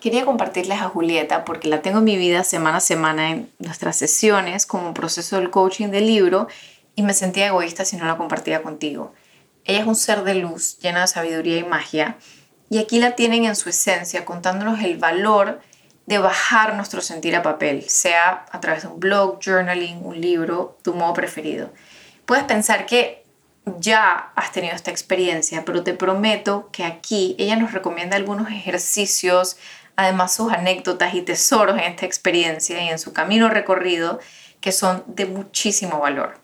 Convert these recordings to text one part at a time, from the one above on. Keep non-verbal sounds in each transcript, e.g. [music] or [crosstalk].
Quería compartirles a Julieta porque la tengo en mi vida semana a semana en nuestras sesiones como proceso del coaching del libro y me sentía egoísta si no la compartía contigo. Ella es un ser de luz llena de sabiduría y magia y aquí la tienen en su esencia contándonos el valor de bajar nuestro sentir a papel, sea a través de un blog, journaling, un libro, tu modo preferido. Puedes pensar que ya has tenido esta experiencia, pero te prometo que aquí ella nos recomienda algunos ejercicios, además sus anécdotas y tesoros en esta experiencia y en su camino recorrido que son de muchísimo valor.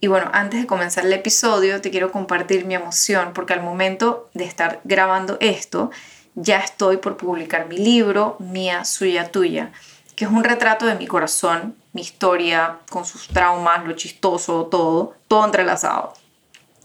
Y bueno, antes de comenzar el episodio, te quiero compartir mi emoción porque al momento de estar grabando esto, ya estoy por publicar mi libro, Mía, Suya, Tuya, que es un retrato de mi corazón, mi historia, con sus traumas, lo chistoso, todo, todo entrelazado.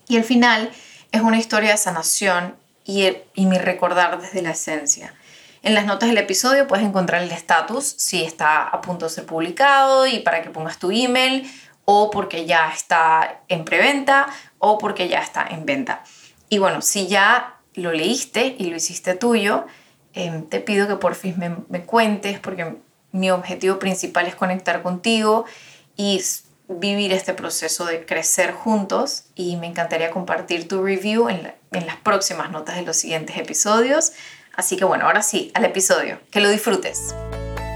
Y el final es una historia de sanación y, y mi recordar desde la esencia. En las notas del episodio puedes encontrar el estatus si está a punto de ser publicado y para que pongas tu email o porque ya está en preventa o porque ya está en venta. Y bueno, si ya lo leíste y lo hiciste tuyo, em, te pido que por fin me, me cuentes porque mi objetivo principal es conectar contigo y vivir este proceso de crecer juntos y me encantaría compartir tu review en, en, las próximas notas de los siguientes episodios. Así que bueno, ahora sí, al episodio. Que lo disfrutes.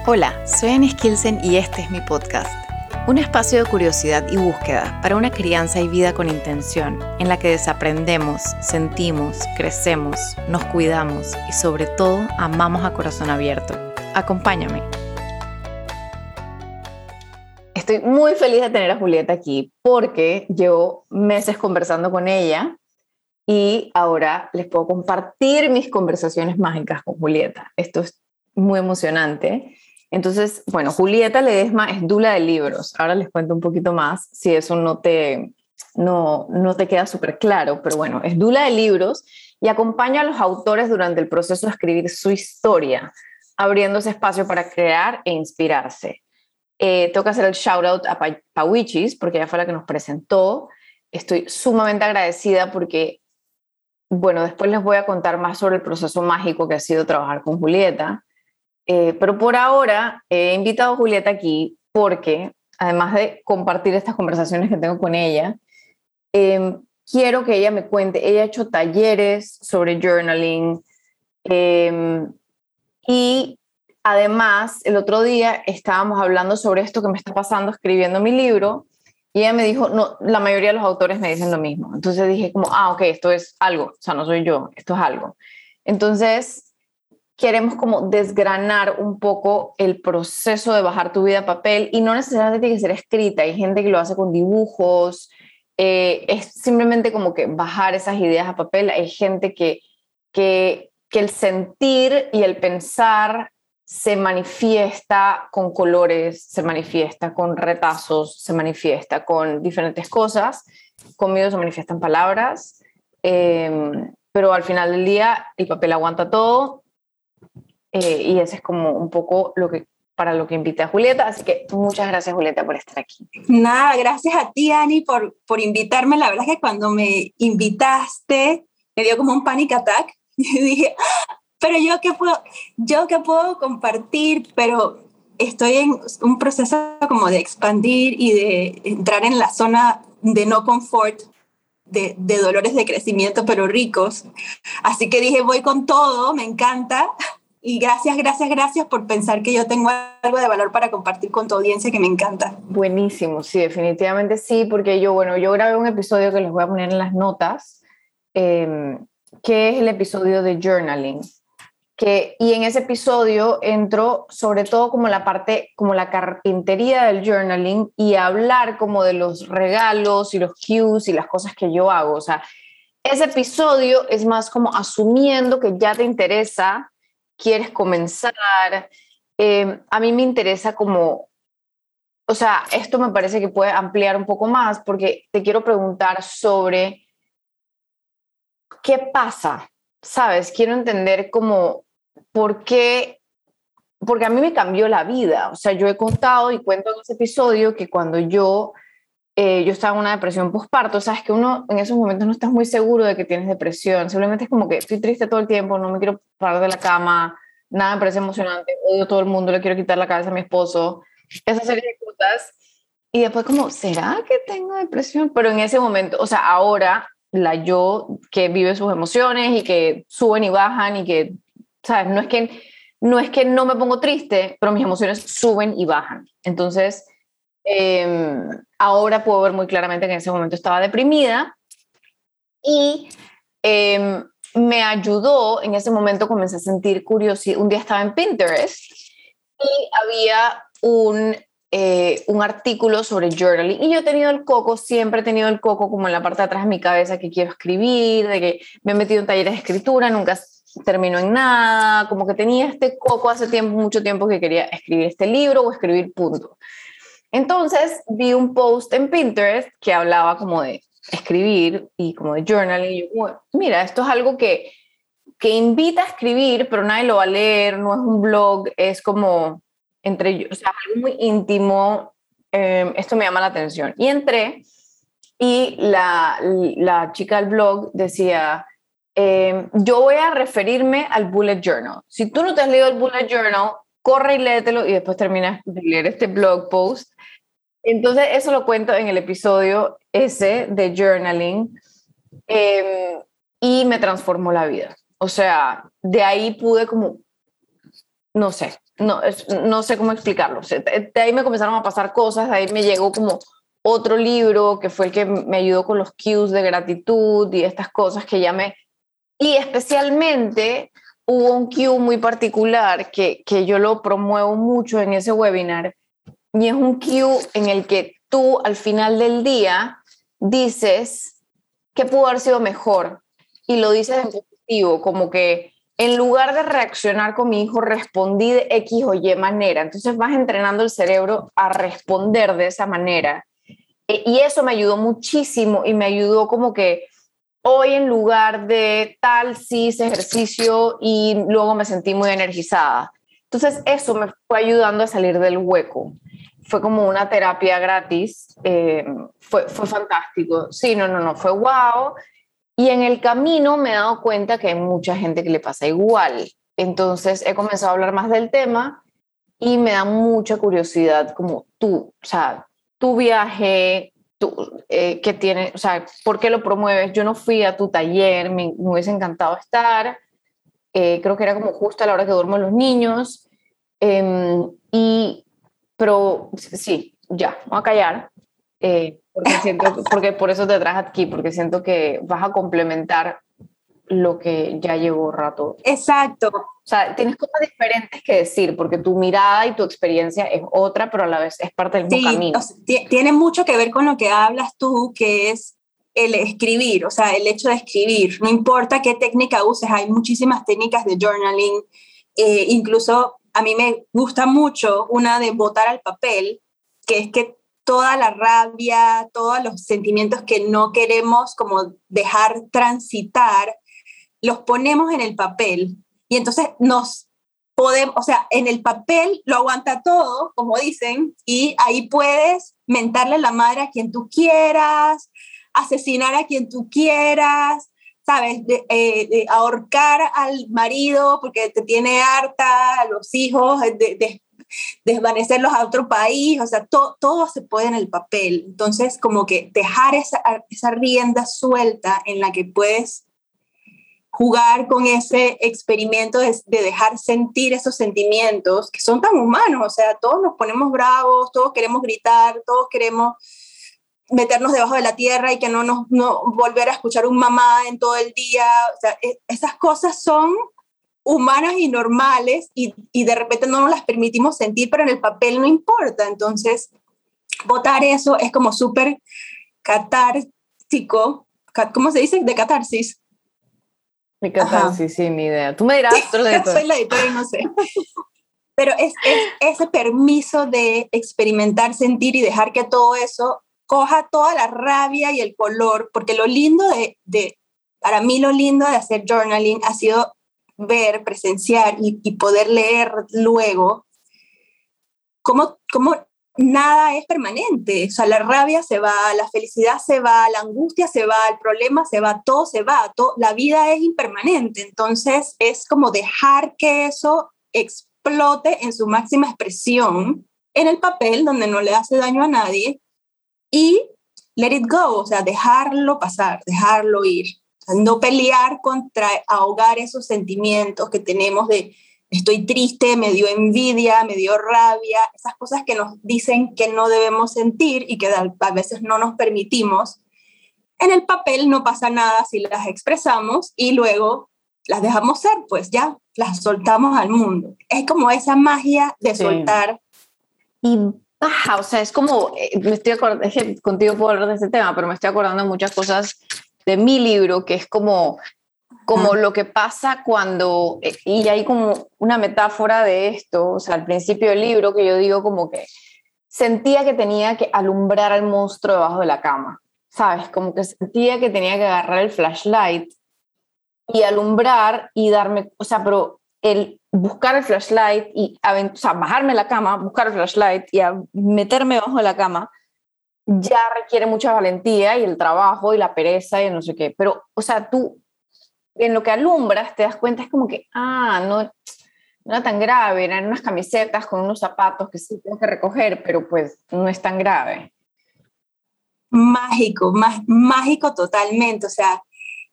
Hola, soy Annie Skilsen y este es mi podcast un espacio de curiosidad y búsqueda para una crianza y vida con intención, en la que desaprendemos, sentimos, crecemos, nos cuidamos y sobre todo amamos a corazón abierto. Acompáñame. Estoy muy feliz de tener a Julieta aquí porque llevo meses conversando con ella y ahora les puedo compartir mis conversaciones mágicas con Julieta. Esto es muy emocionante entonces, bueno, Julieta Ledesma es dula de libros. Ahora les cuento un poquito más si eso no te, no, no te queda súper claro, pero bueno, es dula de libros y acompaña a los autores durante el proceso de escribir su historia, abriendo ese espacio para crear e inspirarse. Eh, tengo hacer el shout out a Pawichis porque ella fue la que nos presentó. Estoy sumamente agradecida porque, bueno, después les voy a contar más sobre el proceso mágico que ha sido trabajar con Julieta. Eh, pero por ahora he invitado a Julieta aquí porque, además de compartir estas conversaciones que tengo con ella, em, quiero que ella me cuente, ella ha hecho talleres sobre journaling em, y además el otro día estábamos hablando sobre esto que me está pasando escribiendo mi libro y ella me dijo, no, la mayoría de los autores me dicen lo mismo. Entonces dije como, ah, ok, esto es algo, o sea, no soy yo, esto es algo. Entonces queremos como desgranar un poco el proceso de bajar tu vida a papel y no necesariamente tiene que ser escrita, hay gente que lo hace con dibujos, eh, es simplemente como que bajar esas ideas a papel, hay gente que, que, que el sentir y el pensar se manifiesta con colores, se manifiesta con retazos, se manifiesta con diferentes cosas, conmigo se manifiestan palabras, em, pero al final del día el papel aguanta todo eh, y ese es como un poco lo que, para lo que invité a Julieta. Así que muchas gracias, Julieta, por estar aquí. Nada, gracias a ti, Ani, por, por invitarme. La verdad es que cuando me invitaste, me dio como un panic attack. [laughs] Y dije, pero yo qué puedo, yo qué puedo compartir, pero estoy en un proceso como de expandir y de entrar en la zona de no confort, de, de, dolores de crecimiento, pero ricos. Así que dije, voy con todo, me encanta y gracias, gracias, gracias por pensar que yo tengo algo de valor para compartir con tu audiencia que me encanta. Buenísimo, sí, definitivamente sí, porque yo, bueno, yo grabé un episodio que les voy a poner en las notas, eh, que es el episodio de journaling. Que, y en ese episodio entró sobre todo como la parte, como la carpintería del journaling y hablar como de los regalos y los cues y las cosas que yo hago. O sea, ese episodio es más como asumiendo que ya te interesa quieres comenzar. Em, a mí me interesa como, o sea, esto me parece que puede ampliar un poco más porque te quiero preguntar sobre qué pasa, ¿sabes? Quiero entender como por qué, porque a mí me cambió la vida. O sea, yo he contado y cuento en ese episodio que cuando yo eh, yo estaba en una depresión postparto, sabes que uno en esos momentos no estás muy seguro de que tienes depresión, simplemente es como que estoy triste todo el tiempo, no me quiero parar de la cama, nada me parece emocionante, odio a todo el mundo, le quiero quitar la cabeza a mi esposo, esa serie de cosas. Y después como, ¿será que tengo depresión? Pero en ese momento, o sea, ahora la yo que vive sus emociones y que suben y bajan y que, ¿sabes? No es que no, es que no me pongo triste, pero mis emociones suben y bajan. Entonces, em, ahora puedo ver muy claramente que en ese momento estaba deprimida y em, me ayudó, en ese momento comencé a sentir curiosidad. Un día estaba en Pinterest y había un, eh, un artículo sobre journaling y yo he tenido el coco, siempre he tenido el coco como en la parte de atrás de mi cabeza que quiero escribir, de que me he metido en talleres de escritura, nunca terminó en nada, como que tenía este coco hace tiempo, mucho tiempo que quería escribir este libro o escribir punto. Entonces vi un post en Pinterest que hablaba como de escribir y como de journaling y yo, mira, esto es algo que, que invita a escribir, pero nadie lo va a leer, no es un blog, es como entre o sea, algo muy íntimo, em, esto me llama la atención. Y entré y la, la chica del blog decía, em, yo voy a referirme al bullet journal. Si tú no te has leído el bullet journal, corre y léetelo y después terminas de leer este blog post. Entonces, eso lo cuento en el episodio ese de journaling em, y me transformó la vida. O sea, de ahí pude como, no sé, no, no sé cómo explicarlo. De ahí me comenzaron a pasar cosas, de ahí me llegó como otro libro que fue el que me ayudó con los cues de gratitud y estas cosas que ya me... Y especialmente hubo un cue muy particular que, que yo lo promuevo mucho en ese webinar y es un cue en el que tú al final del día dices que pudo haber sido mejor y lo dices en positivo, como que en lugar de reaccionar con mi hijo, respondí de X o Y manera. Entonces vas entrenando el cerebro a responder de esa manera. E, y eso me ayudó muchísimo y me ayudó como que hoy en lugar de tal, sí ejercicio y luego me sentí muy energizada. Entonces eso me fue ayudando a salir del hueco. Fue como una terapia gratis. Eh, fue, fue fantástico. Sí, no, no, no, fue wow. Y en el camino me he dado cuenta que hay mucha gente que le pasa igual. Entonces he comenzado a hablar más del tema y me da mucha curiosidad como tú, o sea, tu viaje, tú, eh, que tiene, o sea, ¿por qué lo promueves? Yo no fui a tu taller, me, hubiese encantado estar. Eh, creo que era como justo a la hora que duermen los niños. Em, y, pero sí, ya, voy a callar. Eh, porque, siento, porque por eso te traje aquí, porque siento que vas a complementar lo que ya llevo rato. Exacto. O sea, tienes cosas diferentes que decir, porque tu mirada y tu experiencia es otra, pero a la vez es parte del mismo camino. tiene mucho que ver con lo que hablas tú, que es el escribir, o sea, el hecho de escribir. No importa qué técnica uses, hay muchísimas técnicas de journaling. Eh, incluso a mí me gusta mucho una de botar al papel, que es que toda la rabia, todos los sentimientos que no queremos como dejar transitar, los ponemos en el papel y entonces nos podemos, o sea, en el papel lo aguanta todo, como dicen, y ahí puedes mentarle la madre a quien tú quieras, asesinar a quien tú quieras, ¿sabes? Eh, ahorcar al marido porque te tiene harta, a los hijos, de, desvanecerlos a otro país, o sea, todo se puede en el papel. Entonces, como que dejar esa, esa rienda suelta en la que puedes jugar con ese experimento de, dejar sentir esos sentimientos que son tan humanos, o sea, todos nos ponemos bravos, todos queremos gritar, todos queremos meternos debajo de la tierra y que no nos no volver a escuchar un mamá en todo el día, o sea, e, esas cosas son humanas y normales y, y, de repente no nos las permitimos sentir, pero en el papel no importa. Entonces, votar eso es como súper catártico. ¿Cómo se dice? De catarsis. De catarsis, sí, ni idea. Tú me dirás, [laughs] Soy la editora y no sé. Pero es, es, ese permiso de experimentar, sentir y dejar que todo eso coja toda la rabia y el color, porque lo lindo de, de para mí lo lindo de hacer journaling ha sido ver, presenciar y, poder leer luego, cómo, cómo nada es permanente. O sea, la rabia se va, la felicidad se va, la angustia se va, el problema se va, todo se va, todo, la vida es impermanente. Entonces es como dejar que eso explote en su máxima expresión en el papel donde no le hace daño a nadie y let it go, o sea, dejarlo pasar, dejarlo ir, no pelear contra ahogar esos sentimientos que tenemos de estoy triste, me dio envidia, me dio rabia, esas cosas que nos dicen que no debemos sentir y que a veces no nos permitimos. En el papel no pasa nada si las expresamos y luego las dejamos ser, pues ya las soltamos al mundo. Es como esa magia de soltar. Y baja, o sea, es como, eh, me estoy acordando, es que contigo puedo hablar de este tema, pero me estoy acordando de muchas cosas de mi libro, que es como, como lo que pasa cuando, eh, y hay como una metáfora de esto, o sea, al principio del libro que yo digo como que sentía que tenía que alumbrar al monstruo debajo de la cama, ¿sabes? Como que sentía que tenía que agarrar el flashlight y alumbrar y darme, o sea, pero el buscar el flashlight y o sea, bajarme la cama, buscar el flashlight y meterme bajo la cama, ya requiere mucha valentía y el trabajo y la pereza y no sé qué. Pero, o sea, tú en lo que alumbras te das cuenta es como que, ah, no, no era tan grave, eran unas camisetas con unos zapatos que sí tengo que recoger, pero pues no es tan grave. Mágico, más, mágico totalmente. O sea,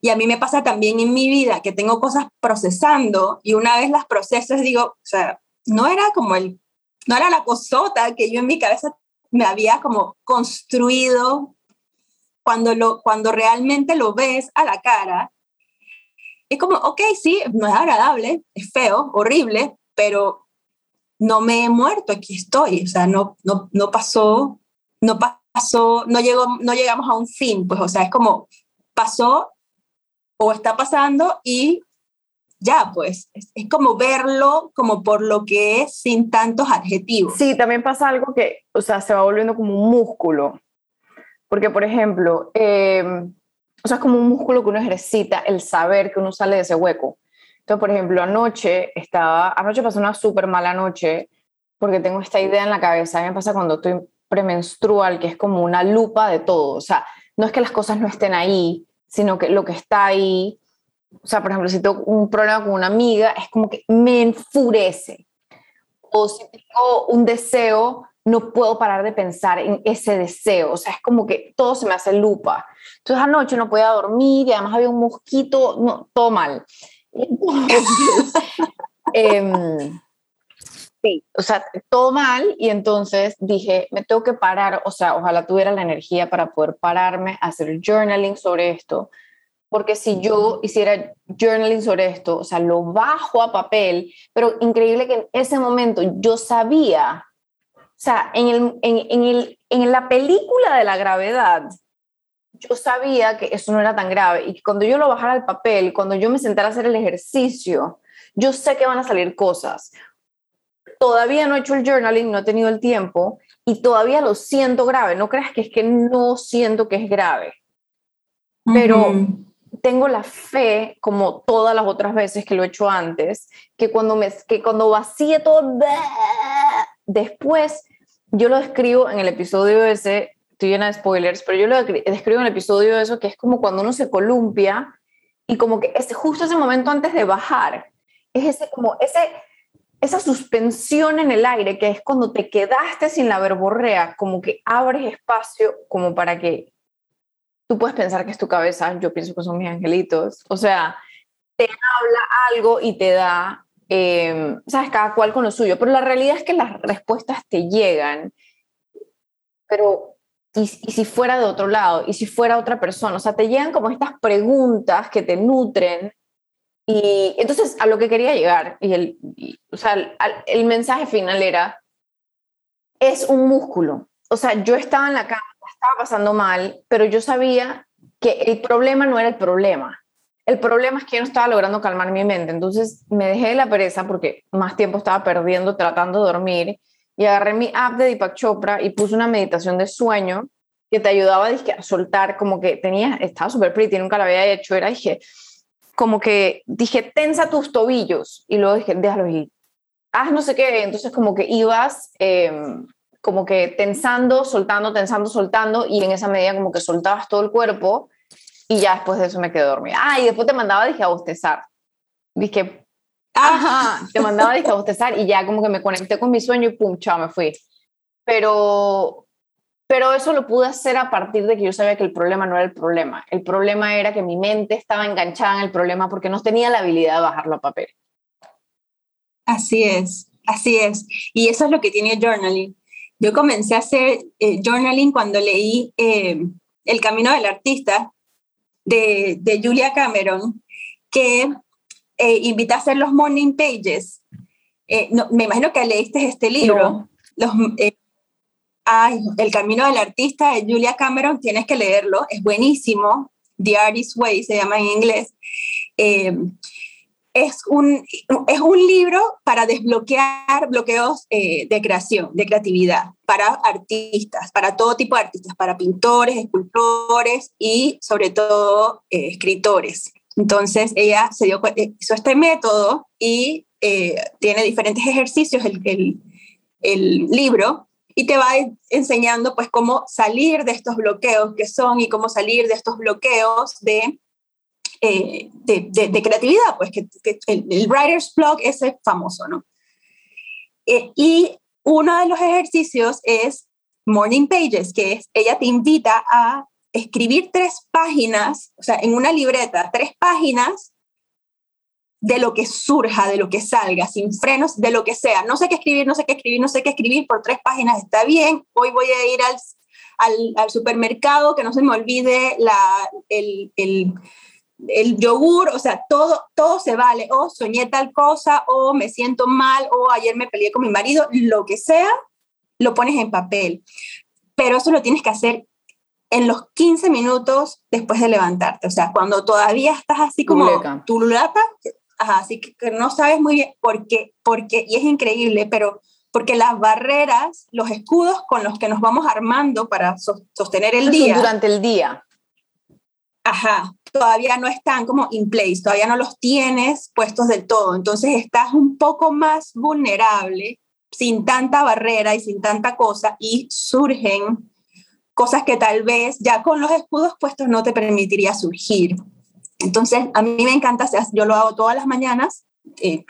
y a mí me pasa también en mi vida que tengo cosas procesando y una vez las procesas digo, o sea, no era como el, no era la cosota que yo en mi cabeza me había como construido cuando, lo, cuando realmente lo ves a la cara. Es como, ok, sí, no es agradable, es feo, horrible, pero no me he muerto, aquí estoy, o sea, no, no, no pasó, no pasó, no, llegó, no llegamos a un fin, pues, o sea, es como, pasó o está pasando y ya, pues, es, como verlo como por lo que es sin tantos adjetivos. Sí, también pasa algo que, o sea, se va volviendo como un músculo. Porque, por ejemplo, em, o sea, es como un músculo que uno ejercita, el saber que uno sale de ese hueco. Entonces, por ejemplo, anoche estaba, anoche pasó una súper mala noche porque tengo esta idea en la cabeza. A mí me pasa cuando estoy premenstrual, que es como una lupa de todo. O sea, no es que las cosas no estén ahí, sino que lo que está ahí, o sea, por ejemplo, si tengo un problema con una amiga, es como que me enfurece. O si tengo un deseo, no puedo parar de pensar en ese deseo. O sea, es como que todo se me hace lupa. Entonces anoche no podía dormir y además había un mosquito, no, todo mal. eh, [laughs] Sí, o sea, todo mal y entonces dije, me tengo que parar, o sea, ojalá tuviera la energía para poder pararme a hacer journaling sobre esto, porque si yo hiciera journaling sobre esto, o sea, lo bajo a papel, pero increíble que en ese momento yo sabía, o sea, en, el, en, en, el, en la película de la gravedad, yo sabía que eso no era tan grave y que cuando yo lo bajara al papel, cuando yo me sentara a hacer el ejercicio, yo sé que van a salir cosas todavía no he hecho el journaling, no he tenido el tiempo y todavía lo siento grave. No creas que es que no siento que es grave, pero tengo la fe, como todas las otras veces que lo he hecho antes, que cuando, me, que cuando vacíe todo, después yo lo describo en el episodio ese, estoy llena de spoilers, pero yo lo describo en el episodio de eso, que es como cuando uno se columpia y como que es justo ese momento antes de bajar, es ese como ese esa suspensión en el aire, que es cuando te quedaste sin la verborrea, como que abres espacio como para que tú puedes pensar que es tu cabeza, yo pienso que son mis angelitos, o sea, te habla algo y te da, eh, sabes, cada cual con lo suyo, pero la realidad es que las respuestas te llegan, pero ¿y, y si fuera de otro lado? ¿Y si fuera otra persona? O sea, te llegan como estas preguntas que te nutren y entonces a lo que quería llegar, y el, o sea, el, el, mensaje final era, es un músculo. O sea, yo estaba en la cama, estaba pasando mal, pero yo sabía que el problema no era el problema. El problema es que yo no estaba logrando calmar mi mente. Entonces me dejé de la pereza porque más tiempo estaba perdiendo tratando de dormir y agarré mi app de Deepak Chopra y puse una meditación de sueño que te ayudaba a soltar como que tenía, estaba súper pretty, nunca la había hecho, era, dije, como que dije, tensa tus tobillos y luego dije, déjalo ir. Haz no sé qué, entonces como que ibas em, como que tensando, soltando, tensando, soltando y en esa medida como que soltabas todo el cuerpo y ya después de eso me quedé dormida. Ah, y después te mandaba, dije, a bostezar. Dije, Ajá, te mandaba a bostezar y ya como que me conecté con mi sueño y pum, chao, me fui. Pero, pero eso lo pude hacer a partir de que yo sabía que el problema no era el problema. El problema era que mi mente estaba enganchada en el problema porque no tenía la habilidad de bajarlo a papel. Así es, así es. Y eso es lo que tiene journaling. Yo comencé a hacer eh, journaling cuando leí eh, El Camino del Artista de, de Julia Cameron, que eh, invita a hacer los morning pages. me imagino que leíste este libro. Los, ay, El Camino del Artista de Julia Cameron, tienes que leerlo, es buenísimo. The Artist's Way se llama en inglés es un, es un libro para desbloquear bloqueos eh, de creación, de creatividad, para artistas, para todo tipo de artistas, para pintores, escultores y sobre todo eh, escritores. Entonces ella se dio, eh, hizo este método y tiene diferentes ejercicios el, el, libro y te va enseñando pues cómo salir de estos bloqueos que son y cómo salir de estos bloqueos de eh, de, creatividad, pues que, el, writer's block es famoso, ¿no? Eh, y uno de los ejercicios es Morning Pages, que es, ella te invita a escribir tres páginas, o sea, en una libreta, tres páginas de lo que surja, de lo que salga, sin frenos, de lo que sea. No sé qué escribir, no sé qué escribir, no sé qué escribir, por tres páginas está bien. Hoy voy a ir al, al, supermercado, que no se me olvide la, el, el el yogur, o sea, todo, todo se vale, o soñé tal cosa, o me siento mal, o ayer me peleé con mi marido, lo que sea, lo pones en papel. Pero eso lo tienes que hacer en los 15 minutos después de levantarte, o sea, cuando todavía estás así como tululata, ajá, así que, no sabes muy bien por qué, porque, y es increíble, pero porque las barreras, los escudos con los que nos vamos armando para sostener el día. Durante el día. Ajá, todavía no están como in place, todavía no los tienes puestos del todo. Entonces estás un poco más vulnerable, sin tanta barrera y sin tanta cosa, y surgen cosas que tal vez ya con los escudos puestos no te permitiría surgir. Entonces, a mí me encanta, yo lo hago todas las mañanas,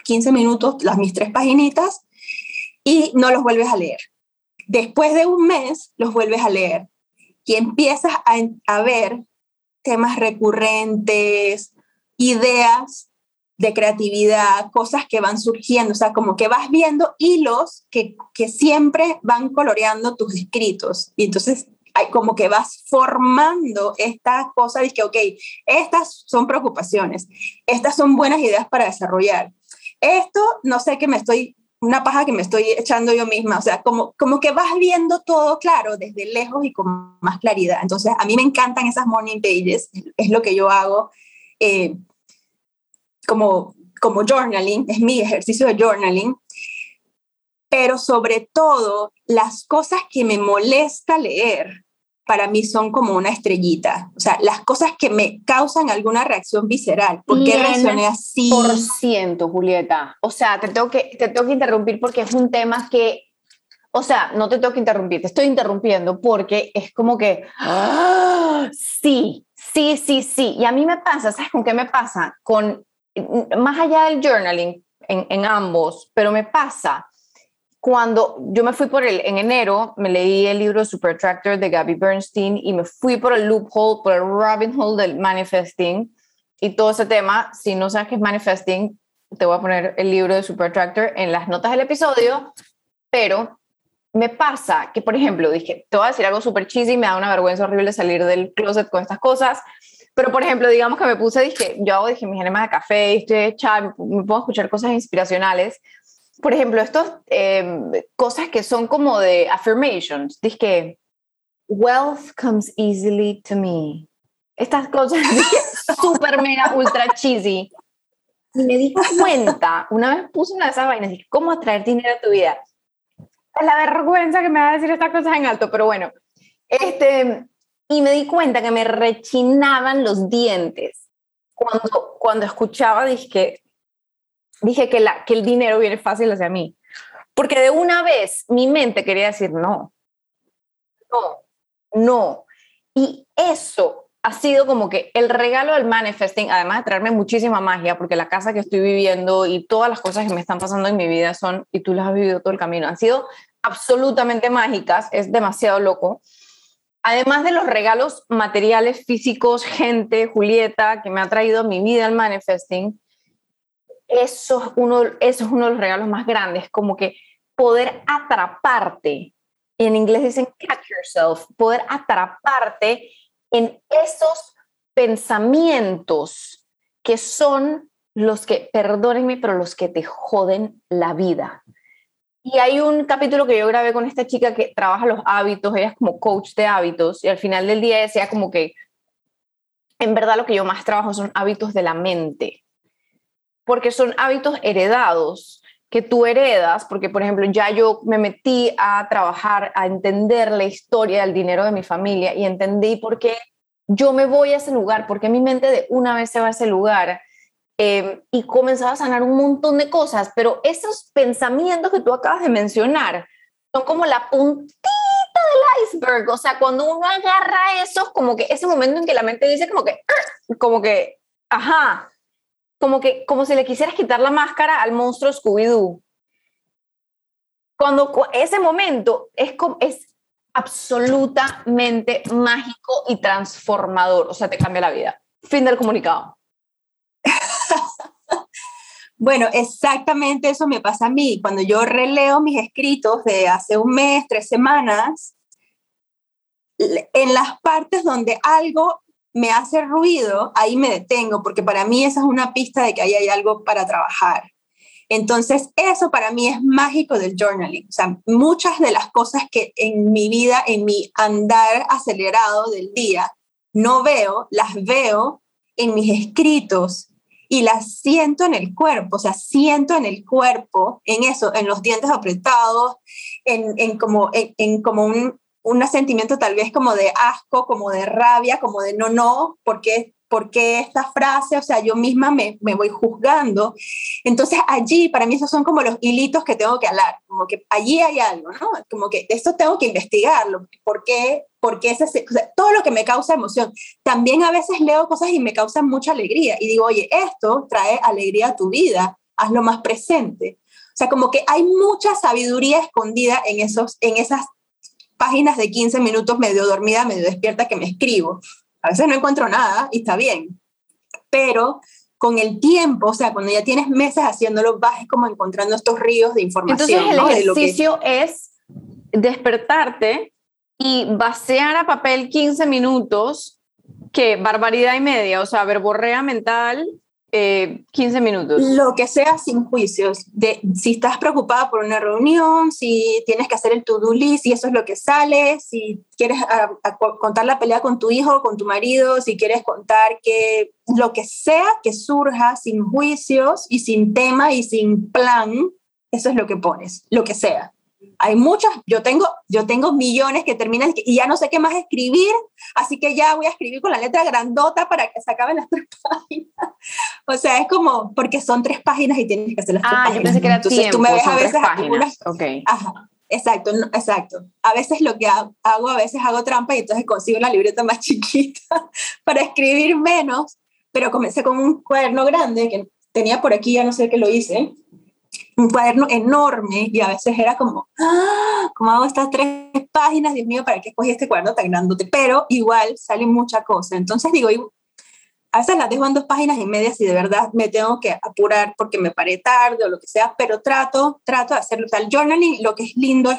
15 eh, minutos, las mis tres paginitas, y no los vuelves a leer. Después de un mes, los vuelves a leer y empiezas a, a ver temas recurrentes, ideas de creatividad, cosas que van surgiendo, o sea, como que vas viendo hilos que, que siempre van coloreando tus escritos. Y entonces como que vas formando estas cosas y que, ok, estas son preocupaciones, estas son buenas ideas para desarrollar. Esto, no sé qué me estoy una paja que me estoy echando yo misma, o sea, como, como que vas viendo todo claro desde lejos y con más claridad. Entonces, a mí me encantan esas morning pages, es lo que yo hago eh, como, como journaling, es mi ejercicio de journaling, pero sobre todo las cosas que me molesta leer, para mí son como una estrellita. O sea, las cosas que me causan alguna reacción visceral. ¿Por qué reaccioné así? Por ciento, Julieta. O sea, te tengo, que, te tengo que interrumpir porque es un tema que, o sea, no te tengo que interrumpir, te estoy interrumpiendo porque es como que, ¡ah! sí, sí, sí, sí. Y a mí me pasa, ¿sabes con qué me pasa? Con, más allá del journaling, en, en ambos, pero me pasa cuando yo me fui por el, en enero, me leí el libro Super Tractor de Gabby Bernstein y me fui por el loophole, por el Robin Hood del manifesting. Y todo ese tema. Si no sabes qué es manifesting, te voy a poner el libro de Super Tractor en las notas del episodio, pero me pasa que, por ejemplo, dije, te voy a decir algo súper cheesy, me da una vergüenza horrible salir del closet con estas cosas, pero por ejemplo, digamos que me puse, dije, yo hago, dije, mis enemas de café, estoy hecha, me puedo escuchar cosas inspiracionales, por ejemplo, estas em, cosas que son como de affirmations, dice que wealth comes easily to me. Estas cosas [laughs] súper mega ultra cheesy. Y me di cuenta, una vez puse una de esas vainas, dije, ¿cómo atraer dinero a tu vida? Es la vergüenza que me va a decir estas cosas en alto, pero bueno. Este, y me di cuenta que me rechinaban los dientes cuando, cuando escuchaba, dije, dije que, la, que el dinero viene fácil hacia mí. Porque de una vez mi mente quería decir no, no, no. Y eso ha sido como que el regalo del manifesting, además de traerme muchísima magia, porque la casa que estoy viviendo y todas las cosas que me están pasando en mi vida son, y tú las has vivido todo el camino, han sido absolutamente mágicas, es demasiado loco. Además de los regalos materiales, físicos, gente, Julieta, que me ha traído a mi vida el manifesting, eso es, uno, eso es uno de los regalos más grandes, como que poder atraparte, en inglés dicen catch yourself, poder atraparte en esos pensamientos que son los que, perdónenme, pero los que te joden la vida. Y hay un capítulo que yo grabé con esta chica que trabaja los hábitos, ella es como coach de hábitos, y al final del día decía como que en verdad lo que yo más trabajo son hábitos de la mente, porque son hábitos heredados que tú heredas, porque por ejemplo ya yo me metí a trabajar, a entender la historia del dinero de mi familia y entendí por qué yo me voy a ese lugar, porque mi mente de una vez se va a ese lugar Em, y comenzaba a sanar un montón de cosas, pero esos pensamientos que tú acabas de mencionar son como la puntita del iceberg, o sea, cuando uno agarra eso, como que ese momento en que la mente dice como que, como que, ajá, como que, como si le quisieras quitar la máscara al monstruo Scooby-Doo. Cuando ese momento es, es absolutamente mágico y transformador, o sea, te cambia la vida. Fin del comunicado. [laughs] Bueno, exactamente eso me pasa a mí. Cuando yo releo mis escritos de hace un mes, tres semanas, en las partes donde algo me hace ruido, ahí me detengo, porque para mí esa es una pista de que ahí hay algo para trabajar. Entonces, eso para mí es mágico del journaling. O sea, muchas de las cosas que en mi vida, en mi andar acelerado del día, no veo, las veo en mis escritos y la siento en el cuerpo, o sea, siento en el cuerpo, en eso, en los dientes apretados, en, en como, en, como un, un sentimiento tal vez como de asco, como de rabia, como de no, no, porque porque esta frase, o sea, yo misma me, me, voy juzgando. Entonces allí, para mí, esos son como los hilitos que tengo que hablar, como que allí hay algo, ¿no? Como que esto tengo que investigarlo, ¿por qué? Porque ese, o todo lo que me causa emoción. También a veces leo cosas y me causan mucha alegría y digo, oye, esto trae alegría a tu vida, hazlo más presente. O sea, como que hay mucha sabiduría escondida en, esos, en esas páginas de 15 minutos medio dormida, medio despierta que me escribo. A veces no encuentro nada y está bien, pero con el tiempo, o sea, cuando ya tienes meses haciéndolo, vas como encontrando estos ríos de información. Entonces el ejercicio es despertarte y vaciar a papel 15 minutos, que barbaridad y media, o sea, verborrea mental 15 eh, minutos. Lo que sea sin juicios. De, si estás preocupada por una reunión, si tienes que hacer el to-do list y eso es lo que sale, si quieres contar la pelea con tu hijo, con tu marido, si quieres contar que lo que sea que surja sin juicios y sin tema y sin plan, eso es lo que pones, lo que sea hay muchas, yo tengo, yo tengo millones que terminan y ya no sé qué más escribir, así que ya voy a escribir con la letra grandota para que se acaben las tres [laughs] páginas. O sea, es como, porque son tres páginas y tienes que hacer las tres páginas. Ah, yo pensé que era Entonces tiempo, tú me ves a veces páginas. Okay. Ajá, exacto, exacto. A veces lo que hago, a veces hago trampa y entonces consigo una libreta más [laughs] chiquita para escribir menos, pero comencé con un cuaderno grande que tenía por aquí, ya no sé qué lo hice, un cuaderno enorme y a veces era como, ¡ah! ¿Cómo hago estas tres páginas? Dios mío, ¿para qué escogí este cuaderno tan grandote? Pero igual sale mucha cosa. Entonces digo, a veces las dejo en dos páginas y media si de verdad me tengo que apurar porque me paré tarde o lo que sea, pero trato, trato de hacerlo. O sea, el journaling lo que es lindo es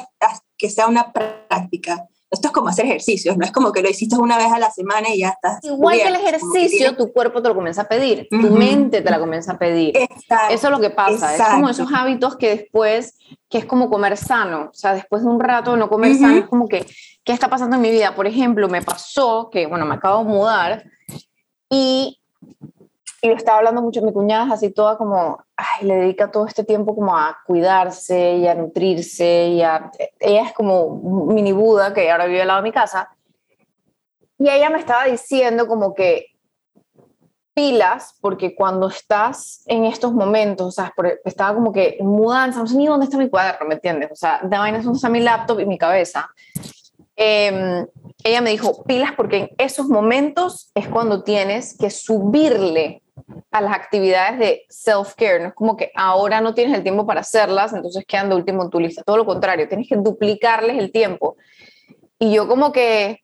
que sea una práctica. Esto es como hacer ejercicios, no es como que lo hiciste una vez a la semana y ya estás. Igual que el ejercicio, tu cuerpo te lo comienza a pedir, tu mente te la comienza a pedir. Eso es lo que pasa, es como esos hábitos que después, que es como comer sano, o sea, después de un rato no comer sano, es como que, ¿qué está pasando en mi vida? Por ejemplo, me pasó que, bueno, me acabo de mudar y y lo estaba hablando mucho mi cuñada, así toda como, ay, le dedica todo este tiempo como a cuidarse y a nutrirse y a, ella es como mini Buda que ahora vive al lado de mi casa y ella me estaba diciendo como que pilas, porque cuando estás en estos momentos, o sea, estaba como que en mudanza, no sé ni dónde está mi cuaderno, ¿me entiendes? O sea, de vainas donde está mi laptop y mi cabeza. Eh, ella me dijo, pilas porque en esos momentos es cuando tienes que subirle a las actividades de self-care. No es como que ahora no tienes el tiempo para hacerlas, entonces quedan de último en tu lista. Todo lo contrario, tienes que duplicarles el tiempo. Y yo como que,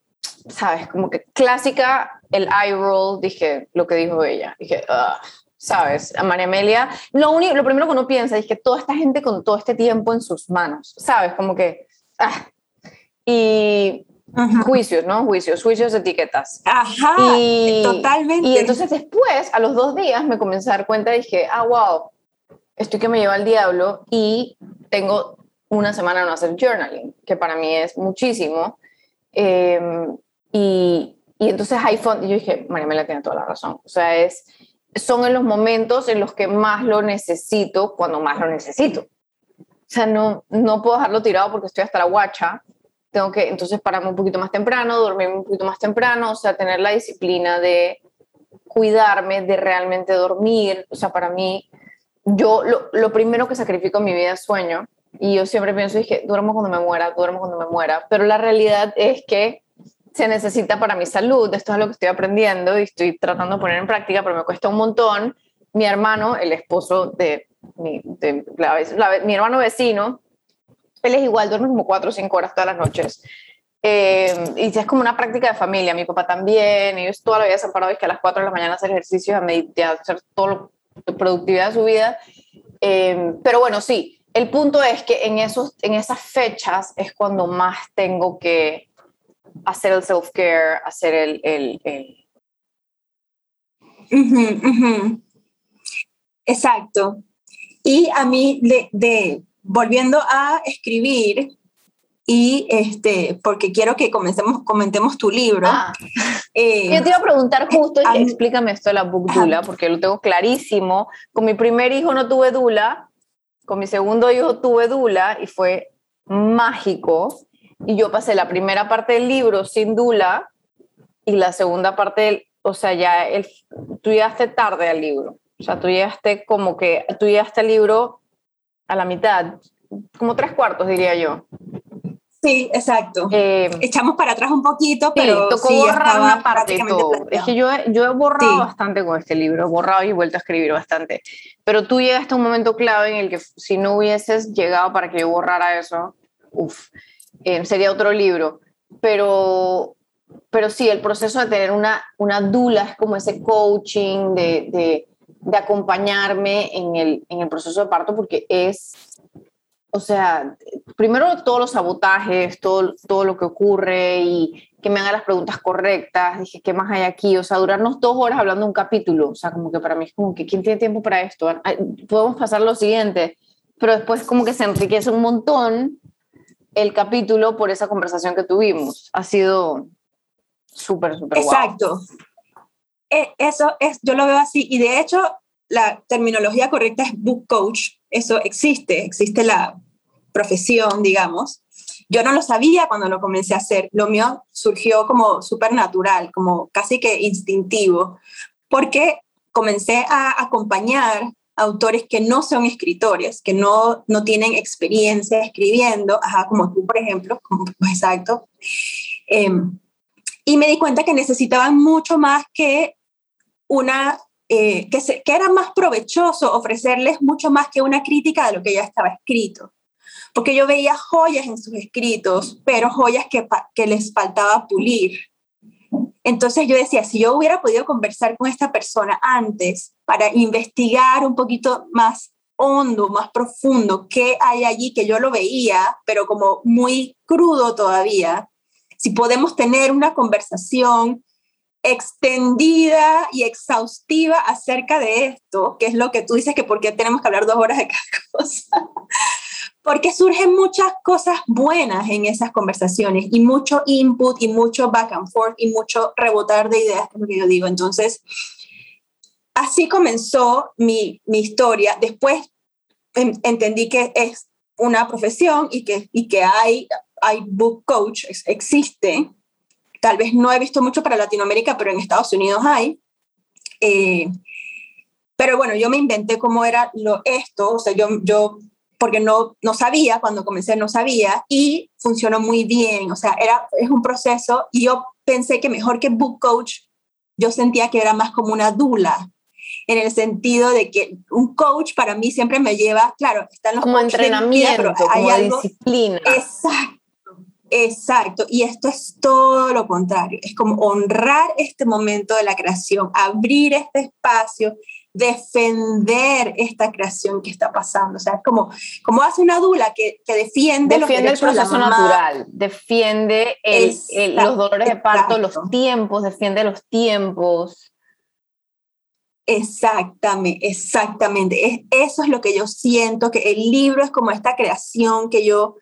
¿sabes? Como que clásica, el eye roll, dije lo que dijo ella. Dije, ¿sabes? A María Amelia, lo, único, lo primero que uno piensa es que toda esta gente con todo este tiempo en sus manos, ¿sabes? Como que, ah. Y juicios, ¿no? Juicios, juicios, etiquetas. Ajá, y, totalmente. Y entonces después, a los dos días, me comencé a dar cuenta y dije, ah, wow, estoy que me lleva al diablo y tengo una semana no hacer journaling, que para mí es muchísimo. Em, y, y, entonces iPhone, yo dije, María Mela tiene toda la razón. O sea, es, son en los momentos en los que más lo necesito, cuando más lo necesito. O sea, no, no puedo dejarlo tirado porque estoy hasta la guacha tengo que entonces pararme un poquito más temprano, dormirme un poquito más temprano, o sea, tener la disciplina de cuidarme, de realmente dormir. O sea, para mí, yo lo, lo primero que sacrifico en mi vida es sueño. Y yo siempre pienso, dije, duermo cuando me muera, duermo cuando me muera. Pero la realidad es que se necesita para mi salud. Esto es lo que estoy aprendiendo y estoy tratando de poner en práctica, pero me cuesta un montón. Mi hermano, el esposo de mi, mi hermano vecino, él es igual, duerme como cuatro o cinco horas todas las noches. Eh, y es como una práctica de familia, mi papá también, ellos toda la vida se han parado y que a las 4 de la mañana hacer ejercicios, a meditar, hacer todo lo, productividad de su vida. Eh, pero bueno, sí, el punto es que en, esos, en esas fechas es cuando más tengo que hacer el self-care, hacer el... el, el... Exacto. Y a mí de, de volviendo a escribir, y este, porque quiero que comencemos, comentemos tu libro. Ah. Eh, yo te iba a preguntar justo, explícame esto de la book dula, porque lo tengo clarísimo. Con mi primer hijo no tuve dula, con mi segundo hijo tuve dula y fue mágico. Y yo pasé la primera parte del libro sin dula y la segunda parte, o sea, ya el, tú llegaste tarde al libro. O sea, tú llegaste como que, tú llegaste al libro a la mitad, como tres cuartos diría yo. Sí, exacto. Eh, Echamos para atrás un poquito, pero sí, tocó borrar una parte de todo. Es que yo, yo he borrado bastante con este libro, he borrado y vuelto a escribir bastante. Pero tú llegaste a un momento clave en el que si no hubieses llegado para que yo borrara eso, uff, eh, sería otro libro. Pero, pero sí, el proceso de tener una, una dula es como ese coaching de, de de acompañarme en el, en el proceso de parto porque es, o sea, primero todos los sabotajes, todo, todo lo que ocurre y que me hagan las preguntas correctas, dije, ¿qué más hay aquí? O sea, durarnos dos horas hablando un capítulo, o sea, como que para mí es como que, ¿quién tiene tiempo para esto? Podemos pasar lo siguiente, pero después como que se enriquece un montón el capítulo por esa conversación que tuvimos. Ha sido súper, súper Exacto. Eso es, yo lo veo así, y de hecho la terminología correcta es book coach, eso existe, existe la profesión, digamos. Yo no lo sabía cuando lo comencé a hacer, lo mío surgió como súper natural, como casi que instintivo, porque comencé a acompañar autores que no son escritores, que no, no tienen experiencia escribiendo, ajá, como tú, por ejemplo, [laughs] exacto. Em, y me di cuenta que necesitaban mucho más que una, eh, que, que era más provechoso ofrecerles mucho más que una crítica de lo que ya estaba escrito. Porque yo veía joyas en sus escritos, pero joyas que, que les faltaba pulir. Entonces yo decía, si yo hubiera podido conversar con esta persona antes para investigar un poquito más hondo, más profundo, qué hay allí que yo lo veía, pero como muy crudo todavía, si podemos tener una conversación extendida y exhaustiva acerca de esto, que es lo que tú dices que por qué tenemos que hablar dos horas de cada [laughs] cosa. Porque surgen muchas cosas buenas en esas conversaciones y mucho input y mucho back and forth y mucho rebotar de ideas, es lo que yo digo. Entonces, así comenzó mi, mi historia. Después entendí que es una profesión y que, y que hay, hay book coach, existe, Tal vez no he visto mucho para Latinoamérica, pero en Estados Unidos hay. Eh, pero bueno, yo me inventé cómo era lo, esto, o sea, yo, yo porque no, no sabía, cuando comencé no sabía, y funcionó muy bien, o sea, era, es un proceso, y yo pensé que mejor que book coach, yo sentía que era más como una dula, en el sentido de que un coach para mí siempre me lleva, claro, están los como entrenamiento, hay como algo, disciplina. Exacto. Exacto, y esto es todo lo contrario, es como honrar este momento de la creación, abrir este espacio defender esta creación que está pasando. O sea, es como, como hace una dula que, que defiende, defiende el proceso natural, defiende el, los dolores de parto, los tiempos, defiende los tiempos. Exactamente, exactamente. Es, eso es lo que yo siento, que el libro es como esta creación que yo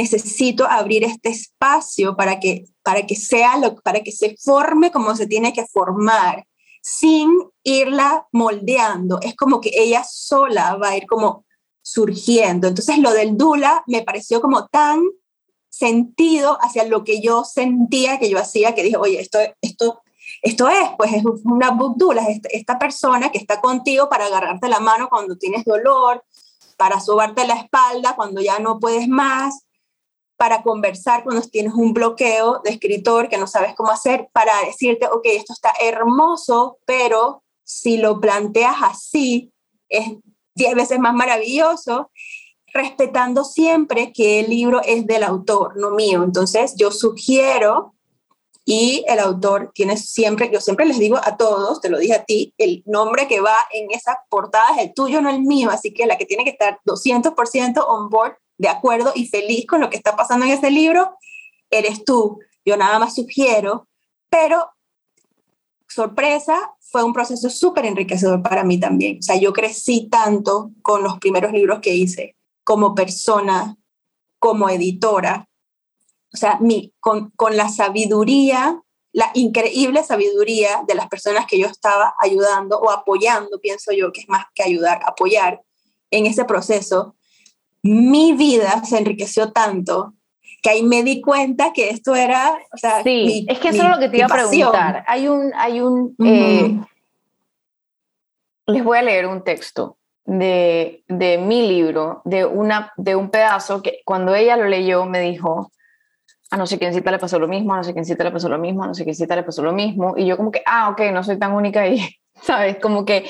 necesito abrir este espacio para que, para que sea lo, para que se forme como se tiene que formar sin irla moldeando. Es como que ella sola va a ir como surgiendo. Entonces lo del Dula me pareció como tan sentido hacia lo que yo sentía que yo hacía, que dije, oye, esto, esto, esto es, pues es una book Dula, es esta persona que está contigo para agarrarte la mano cuando tienes dolor, para sobarte la espalda cuando ya no puedes más, para conversar cuando tienes un bloqueo de escritor que no sabes cómo hacer, para decirte, ok, esto está hermoso, pero si lo planteas así, es diez veces más maravilloso, respetando siempre que el libro es del autor, no mío. Entonces, yo sugiero, y el autor tiene siempre, yo siempre les digo a todos, te lo dije a ti, el nombre que va en esa portada es el tuyo, no el mío, así que la que tiene que estar 200% on board de acuerdo y feliz con lo que está pasando en ese libro, eres tú. Yo nada más sugiero, pero sorpresa, fue un proceso súper enriquecedor para mí también. O sea, yo crecí tanto con los primeros libros que hice, como persona, como editora. O sea, mi, con, con la sabiduría, la increíble sabiduría de las personas que yo estaba ayudando o apoyando, pienso yo, que es más que ayudar, apoyar en ese proceso, mi vida se enriqueció tanto que ahí me di cuenta que esto era, o sea, sí, es que eso es lo que te iba a preguntar. Hay un, hay un, eh, les voy a leer un texto de, de, mi libro, de, una, de un pedazo que cuando ella lo leyó me dijo, a no sé quién cita le pasó lo mismo, a no sé quién cita le pasó lo mismo, a no sé quién cita le pasó lo mismo, y yo como que, ah, ok, no soy tan única ahí, [laughs] ¿sabes? Como que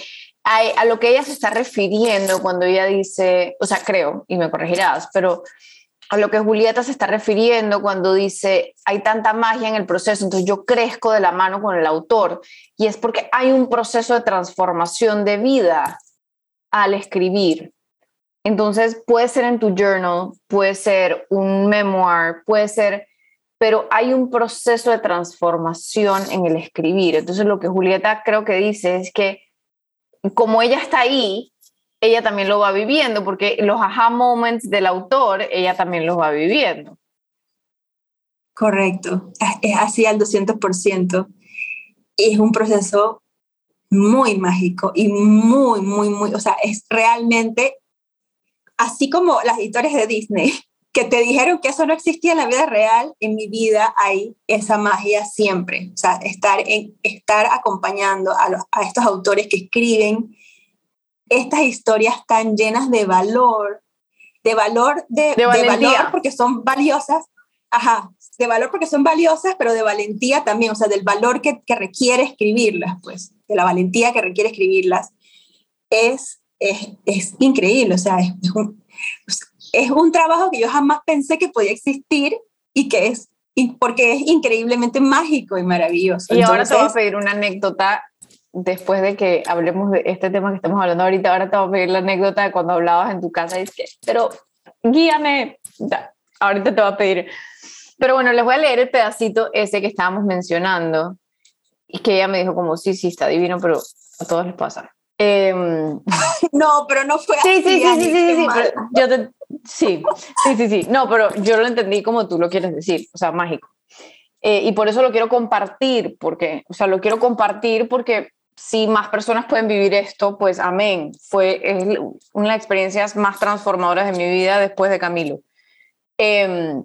a, lo que ella se está refiriendo cuando ella dice, o sea, creo, y me corregirás, pero a lo que Julieta se está refiriendo cuando dice, hay tanta magia en el proceso, entonces yo crezco de la mano con el autor, y es porque hay un proceso de transformación de vida al escribir. Entonces puede ser en tu journal, puede ser un memoir, puede ser, pero hay un proceso de transformación en el escribir. Entonces lo que Julieta creo que dice es que como ella está ahí, ella también lo va viviendo, porque los aha moments del autor, ella también los va viviendo. Correcto, es así al 200%. Es un proceso muy mágico y muy, muy, muy, o sea, es realmente así como las historias de Disney, que te dijeron que eso no existía en la vida real, en mi vida hay esa magia siempre. O sea, estar, en, estar acompañando a, los, a estos autores que escriben estas historias tan llenas de valor, de valor, de, de, valor porque son valiosas, ajá, de valor porque son valiosas, pero de valentía también, o sea, del valor que, que requiere escribirlas, pues, de la valentía que requiere escribirlas, es, es, es increíble, o sea, es, es un, es un trabajo que yo jamás pensé que podía existir y que es porque es increíblemente mágico y maravilloso. Y ahora te voy a pedir una anécdota después de que hablemos de este tema que estamos hablando ahorita. Ahora te voy a pedir la anécdota de cuando hablabas en tu casa y que, pero guíame. Ya, ahorita te voy a pedir. Pero bueno, les voy a leer el pedacito ese que estábamos mencionando y que ella me dijo como, sí, sí, está divino, pero a todos les pasa. Em, [laughs] no, pero no fue sí, así. Sí, sí, sí, sí, sí, yo sí, sí, sí, sí. No, pero yo lo entendí como tú lo quieres decir, o sea, mágico. Eh, y por eso lo quiero compartir, porque, o sea, lo quiero compartir porque si más personas pueden vivir esto, pues amén. Fue una de las experiencias más transformadoras de mi vida después de Camilo. Em,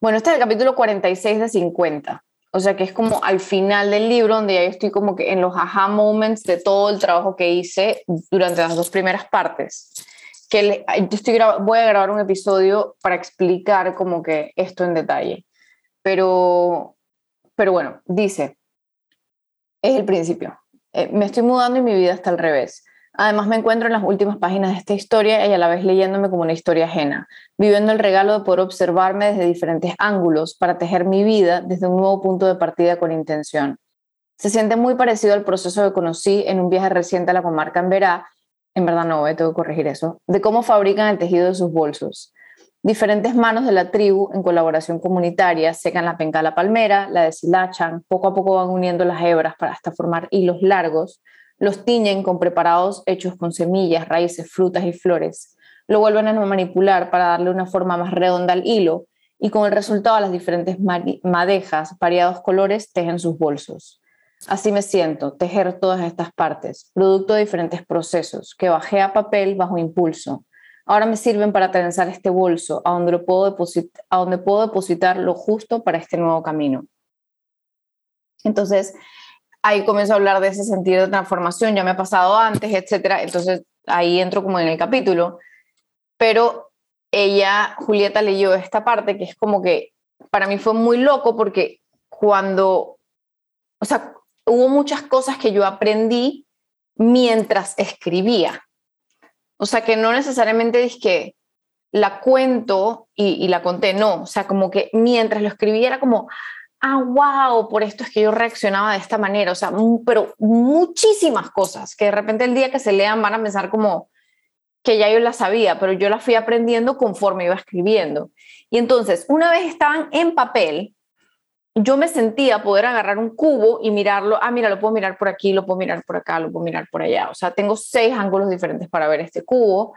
bueno, este es el capítulo 46 de 50. O sea que es como al final del libro donde ya estoy como que en los aha moments de todo el trabajo que hice durante las dos primeras partes. Que estoy voy a grabar un episodio para explicar como que esto en detalle. Pero, pero bueno, dice, es el principio. Eh, me estoy mudando y mi vida está al revés. Además me encuentro en las últimas páginas de esta historia y a la vez leyéndome como una historia ajena, viviendo el regalo de poder observarme desde diferentes ángulos para tejer mi vida desde un nuevo punto de partida con intención. Se siente muy parecido al proceso que conocí en un viaje reciente a la comarca en Verá, en verdad no, eh, tengo que corregir eso, de cómo fabrican el tejido de sus bolsos. Diferentes manos de la tribu, en colaboración comunitaria, secan la penca la palmera, la deshilachan, poco a poco van uniendo las hebras para hasta formar hilos largos, los tiñen con preparados hechos con semillas, raíces, frutas y flores. Lo vuelven a manipular para darle una forma más redonda al hilo y con el resultado las diferentes madejas, variados colores, tejen sus bolsos. Así me siento, tejer todas estas partes, producto de diferentes procesos, que bajé a papel bajo impulso. Ahora me sirven para trenzar este bolso, a donde, lo puedo a donde puedo depositar lo justo para este nuevo camino. Entonces, ahí comienzo a hablar de ese sentido de transformación, ya me ha pasado antes, etcétera. Entonces, ahí entro como en el capítulo. Pero ella, Julieta, leyó esta parte que es como que para mí fue muy loco porque cuando, o sea, hubo muchas cosas que yo aprendí mientras escribía. O sea, que no necesariamente es que la cuento y, la conté, no. O sea, como que mientras lo escribía era como, ah, wow, por esto es que yo reaccionaba de esta manera. O sea, pero muchísimas cosas que de repente el día que se lean van a pensar como que ya yo las sabía, pero yo las fui aprendiendo conforme iba escribiendo. Y entonces, una vez estaban en papel, yo me sentía poder agarrar un cubo y mirarlo, ah, mira, lo puedo mirar por aquí, lo puedo mirar por acá, lo puedo mirar por allá. O sea, tengo seis ángulos diferentes para ver este cubo.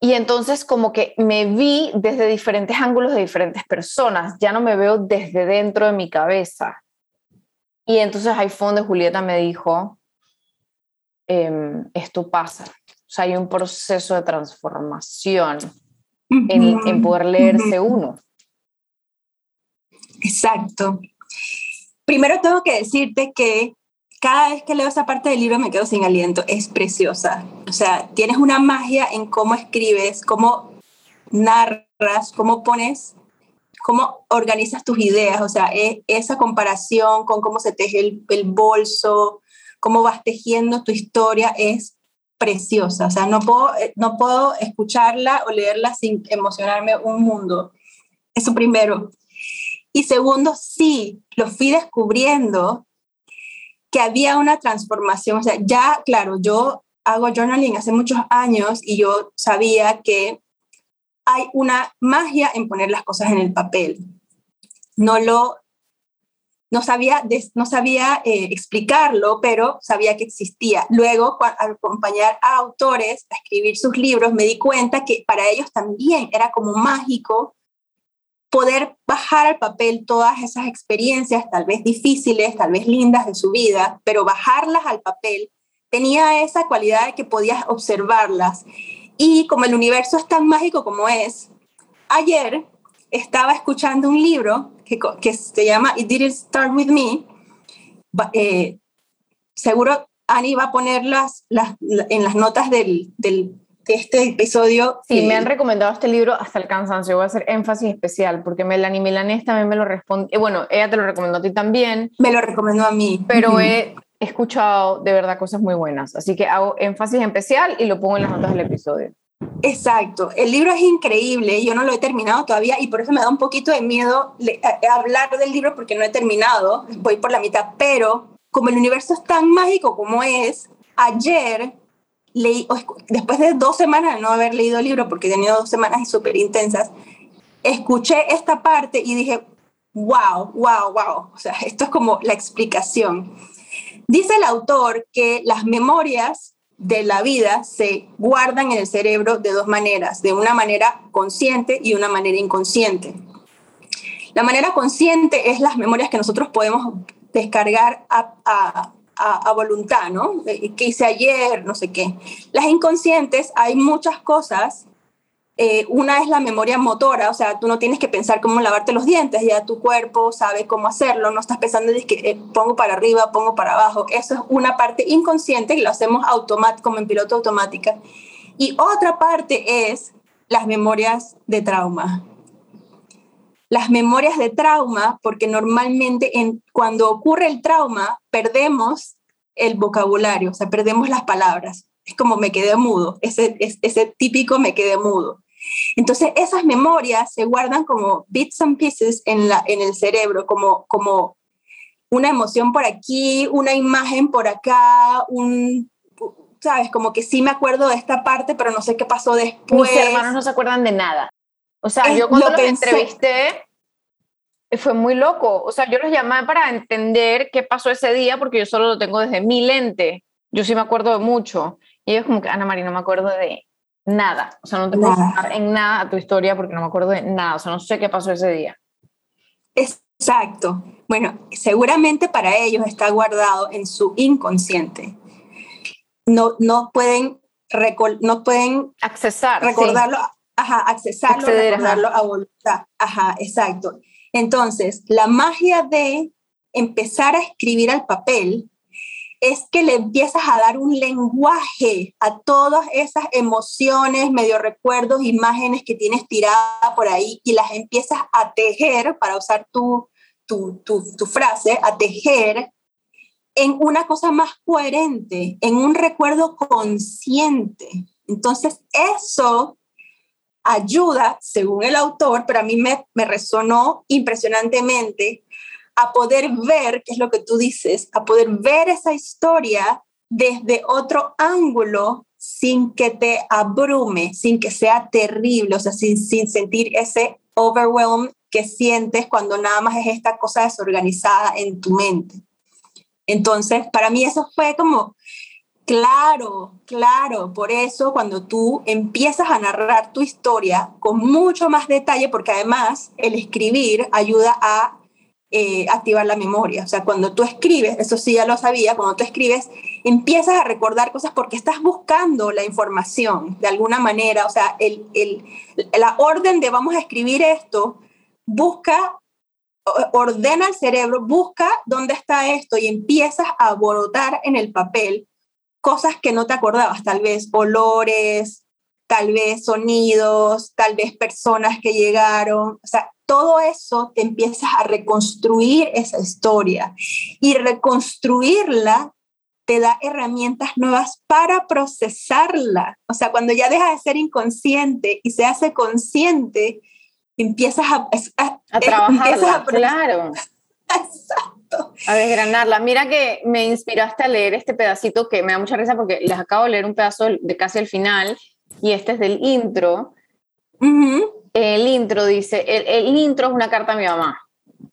Y entonces como que me vi desde diferentes ángulos de diferentes personas, ya no me veo desde dentro de mi cabeza. Y entonces fue donde Julieta me dijo, em, esto pasa. O sea, hay un proceso de transformación en, en poder leerse uno. Exacto. Primero tengo que decirte que cada vez que leo esa parte del libro me quedo sin aliento. Es preciosa. O sea, tienes una magia en cómo escribes, cómo narras, cómo pones, cómo organizas tus ideas. O sea, e, esa comparación con cómo se teje el, el bolso, cómo vas tejiendo tu historia es preciosa. O sea, no puedo, eh, no puedo escucharla o leerla sin emocionarme un mundo. Eso primero. Y segundo, sí, lo fui descubriendo que había una transformación. O sea, ya, claro, yo hago journaling hace muchos años y yo sabía que hay una magia en poner las cosas en el papel. No lo, no sabía, no sabía eh, explicarlo, pero sabía que existía. Luego, al acompañar a autores a escribir sus libros, me di cuenta que para ellos también era como mágico poder bajar al papel todas esas experiencias, tal vez difíciles, tal vez lindas de su vida, pero bajarlas al papel tenía esa cualidad de que podías observarlas. Y como el universo es tan mágico como es, ayer estaba escuchando un libro que, se llama It Didn't Start With Me. Eh, seguro Annie va a ponerlas las, en las notas del, del este episodio. Sí, me han recomendado este libro hasta el cansancio. Voy a hacer énfasis especial porque Melanie Milanés también me lo responde. Eh, bueno, ella te lo recomendó a ti también. Me lo recomendó a mí. Pero he escuchado de verdad cosas muy buenas. Así que hago énfasis especial y lo pongo en las notas del episodio. Exacto, el libro es increíble, yo no lo he terminado todavía y por eso me da un poquito de miedo hablar del libro porque no he terminado, voy por la mitad, pero como el universo es tan mágico como es, ayer después de dos semanas de no haber leído el libro, porque he tenido dos semanas súper intensas, escuché esta parte y dije, wow, wow, wow. O sea, [laughs] esto es como la explicación. Dice el autor que las memorias de la vida se guardan en el cerebro de dos maneras, de una manera consciente y una manera inconsciente. La manera consciente es las memorias que nosotros podemos descargar a, voluntad, ¿no? ¿Qué hice ayer? No sé qué. Las inconscientes, hay muchas cosas. Eh, una es la memoria motora, o sea, tú no tienes que pensar cómo lavarte los dientes, ya tu cuerpo sabe cómo hacerlo, no estás pensando de que eh, pongo para arriba, pongo para abajo. Eso es una parte inconsciente y lo hacemos automático, como en piloto automática. Y otra parte es las memorias de trauma. Las memorias de trauma, porque normalmente en, cuando ocurre el trauma, perdemos el vocabulario, o sea, perdemos las palabras. Es como me quedé mudo, ese, ese típico me quedé mudo. Entonces, esas memorias se guardan como bits and pieces en, la, en el cerebro, como, como una emoción por aquí, una imagen por acá, un, ¿sabes? Como que sí me acuerdo de esta parte, pero no sé qué pasó después. Mis hermanos no se acuerdan de nada. O sea, yo cuando los entrevisté, fue muy loco. O sea, yo los llamé para entender qué pasó ese día, porque yo solo lo tengo desde mi lente. Yo sí me acuerdo de mucho. Y ellos como que, Ana María, no me acuerdo de nada. O sea, no te puedo contar en nada a tu historia porque no me acuerdo de nada. O sea, no sé qué pasó ese día. Exacto. Bueno, seguramente para ellos está guardado en su inconsciente. No, no pueden, no pueden accesar, recordarlo, ajá, accesarlo, recordarlo a voluntad. Ajá, exacto. Entonces, la magia de empezar a escribir al papel es que le empiezas a dar un lenguaje a todas esas emociones, medio recuerdos, imágenes que tienes tiradas por ahí y las empiezas a tejer, para usar tu, tu, tu, frase, a tejer en una cosa más coherente, en un recuerdo consciente. Entonces, eso ayuda, según el autor, pero a mí me, me resonó impresionantemente, a poder ver, que es lo que tú dices, a poder ver esa historia desde otro ángulo sin que te abrume, sin que sea terrible, o sea, sin, sin sentir ese overwhelm que sientes cuando nada más es esta cosa desorganizada en tu mente. Entonces, para mí eso fue como, claro, claro, por eso cuando tú empiezas a narrar tu historia con mucho más detalle, porque además el escribir ayuda a eh, activar la memoria. O sea, cuando tú escribes, eso sí ya lo sabía, cuando tú escribes, empiezas a recordar cosas porque estás buscando la información de alguna manera. O sea, el, el, la orden de vamos a escribir esto, busca, ordena el cerebro, busca dónde está esto y empiezas a aborotar en el papel cosas que no te acordabas, tal vez olores, tal vez sonidos, tal vez personas que llegaron. O sea, todo eso te empiezas a reconstruir esa historia y reconstruirla te da herramientas nuevas para procesarla. O sea, cuando ya deja de ser inconsciente y se hace consciente, empiezas a, a, a trabajarla, claro. [laughs] Exacto. A desgranarla. Mira que me inspiraste a leer este pedacito que me da mucha risa porque les acabo de leer un pedazo de casi el final y este es del intro. El intro dice, el, intro es una carta a mi mamá.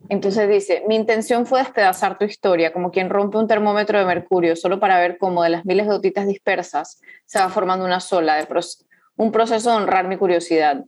Entonces dice, mi intención fue despedazar tu historia, como quien rompe un termómetro de mercurio, solo para ver cómo de las miles de gotitas dispersas se va formando una sola, de un proceso de honrar mi curiosidad.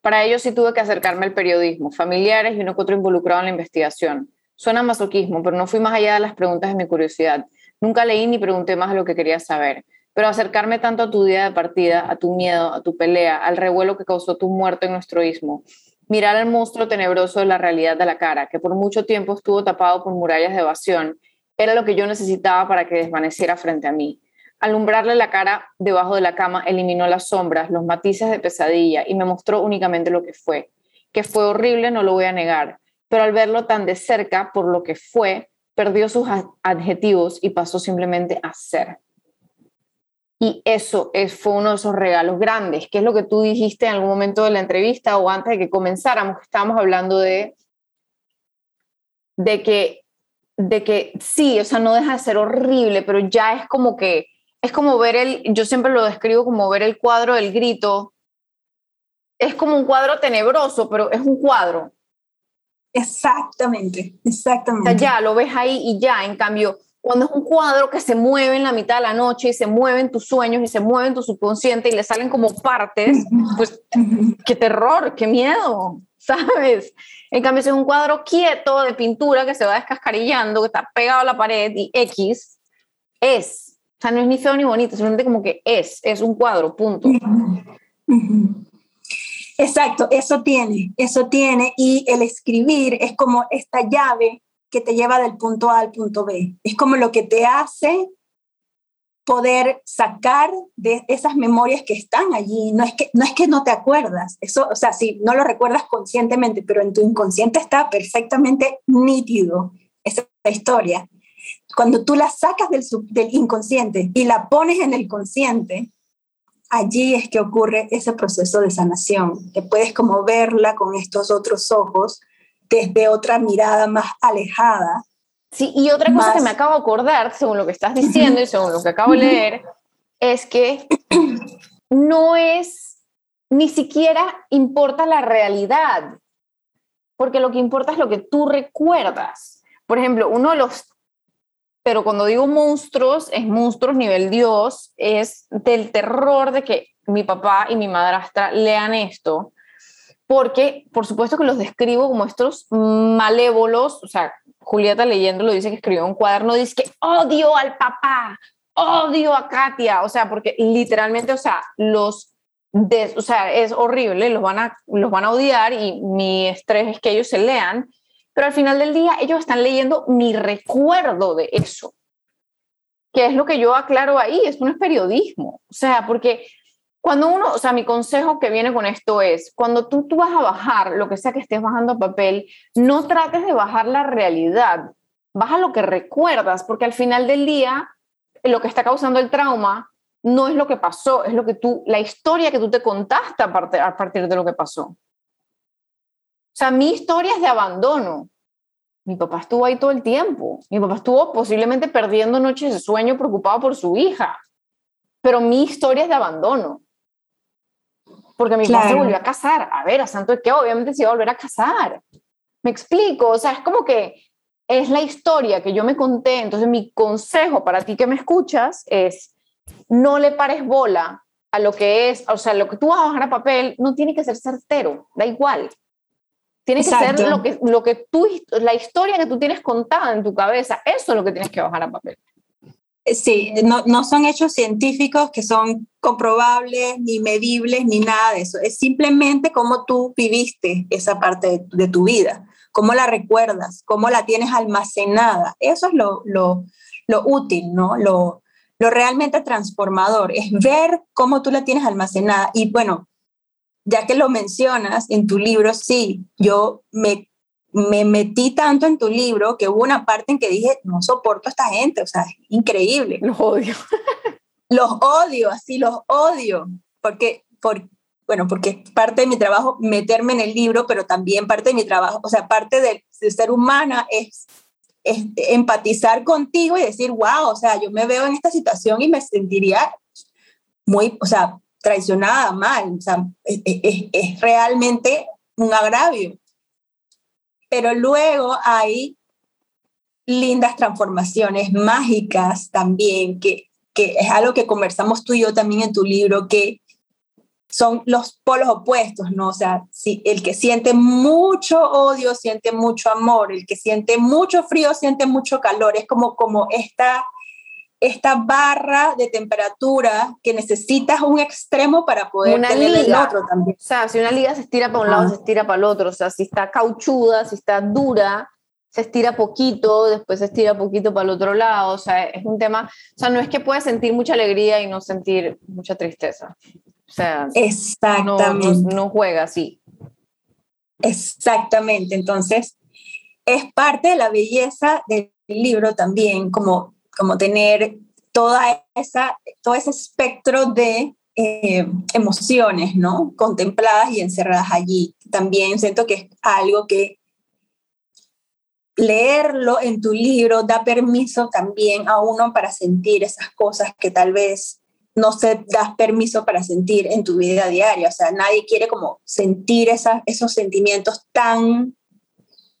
Para ello sí tuve que acercarme al periodismo, familiares y uno que otro involucrado en la investigación. Suena masoquismo, pero no fui más allá de las preguntas de mi curiosidad. Nunca leí ni pregunté más de lo que quería saber. Pero acercarme tanto a tu día de partida, a tu miedo, a tu pelea, al revuelo que causó tu muerte en nuestro istmo, mirar al monstruo tenebroso de la realidad de la cara, que por mucho tiempo estuvo tapado por murallas de evasión, era lo que yo necesitaba para que desvaneciera frente a mí. Alumbrarle la cara debajo de la cama eliminó las sombras, los matices de pesadilla y me mostró únicamente lo que fue. Que fue horrible, no lo voy a negar, pero al verlo tan de cerca por lo que fue, perdió sus adjetivos y pasó simplemente a ser. Y eso es, fue uno de esos regalos grandes, que es lo que tú dijiste en algún momento de la entrevista o antes de que comenzáramos, que estábamos hablando de, de, que, de que sí, o sea, no deja de ser horrible, pero ya es como que, es como ver el, yo siempre lo describo como ver el cuadro del grito, es como un cuadro tenebroso, pero es un cuadro. Exactamente, exactamente. ya lo ves ahí y ya, en cambio, cuando es un cuadro que se mueve en la mitad de la noche y se mueven tus sueños y se mueven tu subconsciente y le salen como partes, pues qué terror, qué miedo, ¿sabes? En cambio, si es un cuadro quieto de pintura que se va descascarillando, que está pegado a la pared y X, es. O sea, no es ni feo ni bonito, simplemente como que es, es un cuadro, punto. Exacto, eso tiene, eso tiene. Y el escribir es como esta llave que te lleva del punto A al punto B. Es como lo que te hace poder sacar de esas memorias que están allí. No es que no, es que no te acuerdas, eso, o sea, sí, no lo recuerdas conscientemente, pero en tu inconsciente está perfectamente nítido esa historia. Cuando tú la sacas del, del inconsciente y la pones en el consciente, allí es que ocurre ese proceso de sanación, que puedes como verla con estos otros ojos desde otra mirada más alejada. Sí, y otra cosa que me acabo de acordar, según lo que estás diciendo y según lo que acabo de leer, es que no es, ni siquiera importa la realidad, porque lo que importa es lo que tú recuerdas. Por ejemplo, uno de los pero cuando digo monstruos, es monstruos nivel Dios, es del terror de que mi papá y mi madrastra lean esto, porque por supuesto que los describo como estos malévolos, o sea, Julieta leyendo lo dice que escribió un cuaderno, dice que odio al papá, odio a Katia, o sea, porque literalmente, o sea, los, o sea, es horrible, los van, a, los van a odiar y mi estrés es que ellos se lean, pero al final del día ellos están leyendo mi recuerdo de eso, que es lo que yo aclaro ahí, esto no es periodismo, o sea, porque cuando uno, o sea, mi consejo que viene con esto es, cuando tú, tú vas a bajar lo que sea que estés bajando a papel, no trates de bajar la realidad, baja lo que recuerdas, porque al final del día lo que está causando el trauma no es lo que pasó, es lo que tú, la historia que tú te contaste a partir, a partir de lo que pasó. O sea, mi historia es de abandono. Mi papá estuvo ahí todo el tiempo. Mi papá estuvo posiblemente perdiendo noches de sueño preocupado por su hija. Pero mi historia es de abandono. Porque mi papá se volvió a casar. A ver, a santo de qué, obviamente se iba a volver a casar. Me explico, o sea, es como que es la historia que yo me conté. Entonces, mi consejo para ti que me escuchas es no le pares bola a lo que es, o sea, lo que tú vas a bajar a papel no tiene que ser certero, da igual. Tiene que ser lo que, lo que tú, la historia que tú tienes contada en tu cabeza, eso es lo que tienes que bajar a papel. Eh, sí, no, no son hechos científicos que son comprobables, ni medibles, ni nada de eso. Es simplemente cómo tú viviste esa parte de, tu vida, cómo la recuerdas, cómo la tienes almacenada. Eso es lo, lo, lo útil, ¿no? Lo, lo realmente transformador, es ver cómo tú la tienes almacenada. Y bueno, ya que lo mencionas en tu libro, sí, yo me, me metí tanto en tu libro que hubo una parte en que dije, no soporto a esta gente, o sea, es increíble. Los odio. [laughs] los odio, así los odio, porque, por, bueno, porque parte de mi trabajo meterme en el libro, pero también parte de mi trabajo, o sea, parte de, de ser humana es, es empatizar contigo y decir, wow, o sea, yo me veo en esta situación y me sentiría muy, o sea, traicionada mal, o sea, es, realmente un agravio. Pero luego hay lindas transformaciones mágicas también, que, que es algo que conversamos tú y yo también en tu libro, que son los polos opuestos, ¿no? O sea, si el que siente mucho odio siente mucho amor, el que siente mucho frío siente mucho calor, es como, como esta esta barra de temperatura que necesitas un extremo para poder una tener el otro también. O sea, si una liga se estira para un lado, se estira para el otro. O sea, si está cauchuda, si está dura, se estira poquito, después se estira poquito para el otro lado. O sea, es un tema. O sea, no es que puedas sentir mucha alegría y no sentir mucha tristeza. O sea, Exactamente. No, no juega así. Exactamente. Entonces, es parte de la belleza del libro también, como como tener toda esa, todo ese espectro de eh, emociones, ¿no? Contempladas y encerradas allí. También siento que es algo que leerlo en tu libro da permiso también a uno para sentir esas cosas que tal vez no se das permiso para sentir en tu vida diaria. O sea, nadie quiere como sentir esos sentimientos tan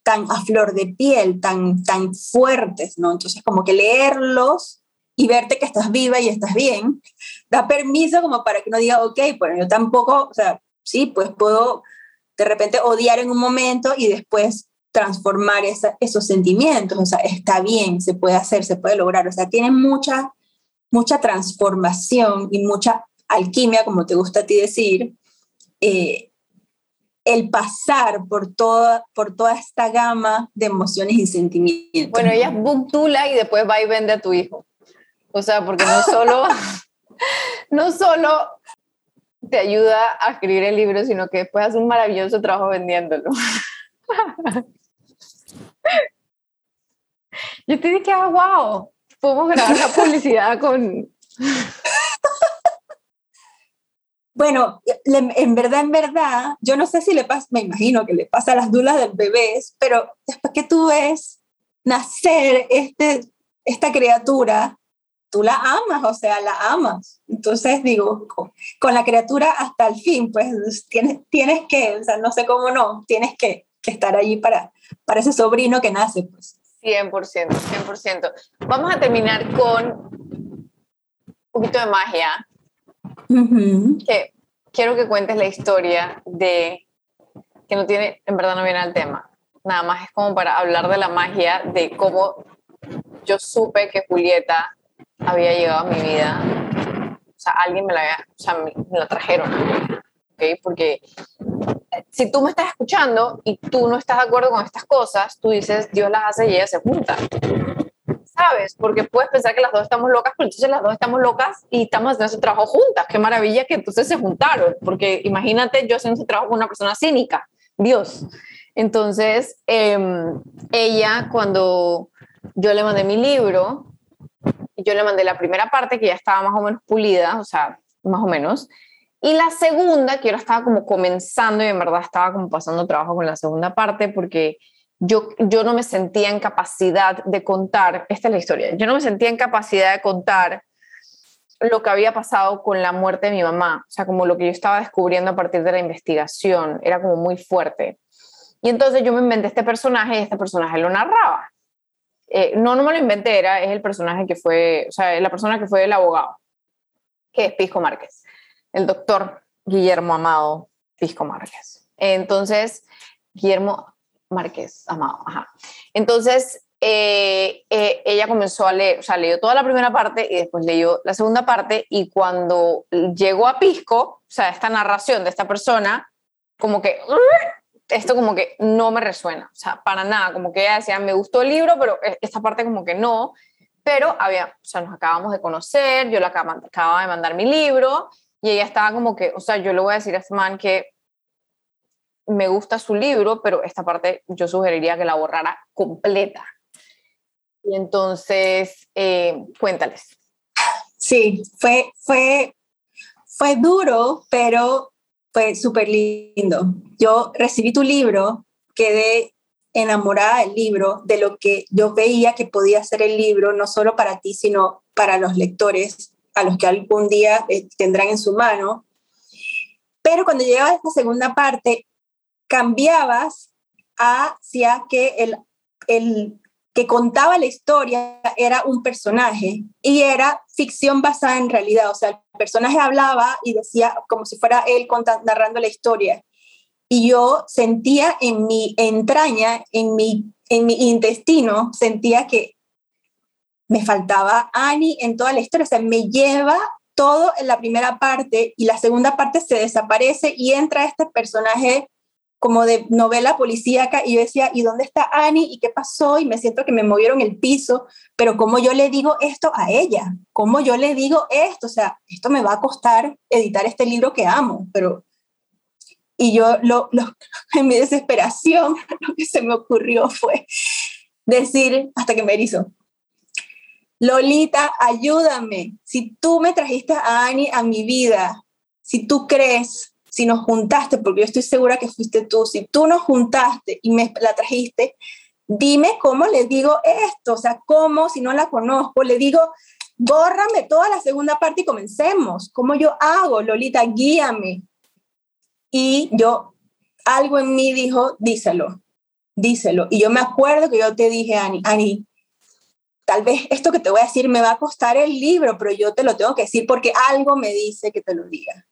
tan a flor de piel, tan, tan fuertes, ¿no? Entonces, como que leerlos y verte que estás viva y estás bien, da permiso como para que uno diga, ok, bueno, yo tampoco, o sea, sí, pues puedo de repente odiar en un momento y después transformar esos sentimientos, o sea, está bien, se puede hacer, se puede lograr, o sea, tiene mucha, mucha transformación y mucha alquimia, como te gusta a ti decir, eh, el pasar por toda, por toda esta gama de emociones y sentimientos. Bueno, ella es booktula y después va y vende a tu hijo. O sea, porque no solo, [laughs] no solo te ayuda a escribir el libro, sino que después hace un maravilloso trabajo vendiéndolo. [laughs] Yo te dije, ah, wow, podemos grabar la publicidad con... Bueno, en verdad, en verdad, yo no sé si le pasa, me imagino que le pasa a las dulas del bebés, pero después que tú ves nacer este, esta criatura, tú la amas, o sea, la amas. Entonces digo, con, la criatura hasta el fin, pues tienes, tienes que, o sea, no sé cómo no, tienes que, que estar allí para, para ese sobrino que nace, pues. 100%, 100%. Vamos a terminar con un poquito de magia. Que quiero que cuentes la historia de, que no tiene, en verdad no viene al tema, nada más es como para hablar de la magia, de cómo yo supe que Julieta había llegado a mi vida. O sea, alguien me la, o sea, me, la trajeron. Porque si tú me estás escuchando y tú no estás de acuerdo con estas cosas, tú dices, Dios las hace y ellas se juntan. ¿Sabes? Porque puedes pensar que las dos estamos locas, pero entonces las dos estamos locas y estamos haciendo ese trabajo juntas. Qué maravilla que entonces se juntaron, porque imagínate yo haciendo ese trabajo con una persona cínica, Dios. Entonces, em, ella, cuando yo le mandé mi libro, yo le mandé la primera parte que ya estaba más o menos pulida, o sea, más o menos, y la segunda, que ahora estaba como comenzando y en verdad estaba como pasando trabajo con la segunda parte porque yo, yo no me sentía en capacidad de contar, esta es la historia, yo no me sentía en capacidad de contar lo que había pasado con la muerte de mi mamá, o sea, como lo que yo estaba descubriendo a partir de la investigación, era como muy fuerte. Y entonces yo me inventé este personaje y este personaje lo narraba. Eh, no, no me lo inventé, era, es el personaje que fue, o sea, la persona que fue el abogado, que es Pisco Márquez el doctor Guillermo Amado Pisco Márquez. Entonces, Guillermo Márquez Amado, ajá. Entonces, eh, eh, ella comenzó a leer, o sea, leyó toda la primera parte y después leyó la segunda parte y cuando llegó a Pisco, o sea, esta narración de esta persona, como que, esto como que no me resuena, o sea, para nada, como que ella decía, me gustó el libro, pero e, esta parte como que no, pero había, o sea, nos acabamos de conocer, yo le acababa, de mandar mi libro y ella estaba como que, o sea, yo le voy a decir a este man que me gusta su libro, pero esta parte yo sugeriría que la borrara completa. Y entonces, eh, cuéntales. Sí, fue, fue, fue duro, pero fue súper lindo. Yo recibí tu libro, quedé enamorada del libro, de lo que yo veía que podía ser el libro, no solo para ti, sino para los lectores a los que algún día eh, tendrán en su mano. Pero cuando llegaba esta segunda parte, cambiabas hacia que el, el que contaba la historia era un personaje y era ficción basada en realidad. O sea, el personaje hablaba y decía como si fuera él narrando la historia. Y yo sentía en mi entraña, en mi, en mi intestino, sentía que me faltaba Annie en toda la historia, o sea, me lleva todo en la primera parte y la segunda parte se desaparece y entra este personaje como de novela policíaca y yo decía, ¿y dónde está Annie? ¿Y qué pasó? Y me siento que me movieron el piso, pero ¿cómo yo le digo esto a ella? ¿Cómo yo le digo esto? O sea, esto me va a costar editar este libro que amo, pero... Y yo, lo, lo, [laughs] en mi desesperación, [laughs] lo que se me ocurrió fue decir, hasta que me erizo, Lolita, ayúdame. Si tú me trajiste a Annie a mi vida, si tú crees, si nos juntaste, porque yo estoy segura que fuiste tú, si tú nos juntaste y me la trajiste, dime cómo le digo esto, o sea, cómo, si no la conozco, le digo, bórrame toda la segunda parte y comencemos. ¿Cómo yo hago? Lolita, guíame. Y yo, algo en mí dijo, díselo, díselo. Y yo me acuerdo que yo te dije, Ani, Ani, tal vez esto que te voy a decir me va a costar el libro, pero yo te lo tengo que decir porque algo me dice que te lo diga.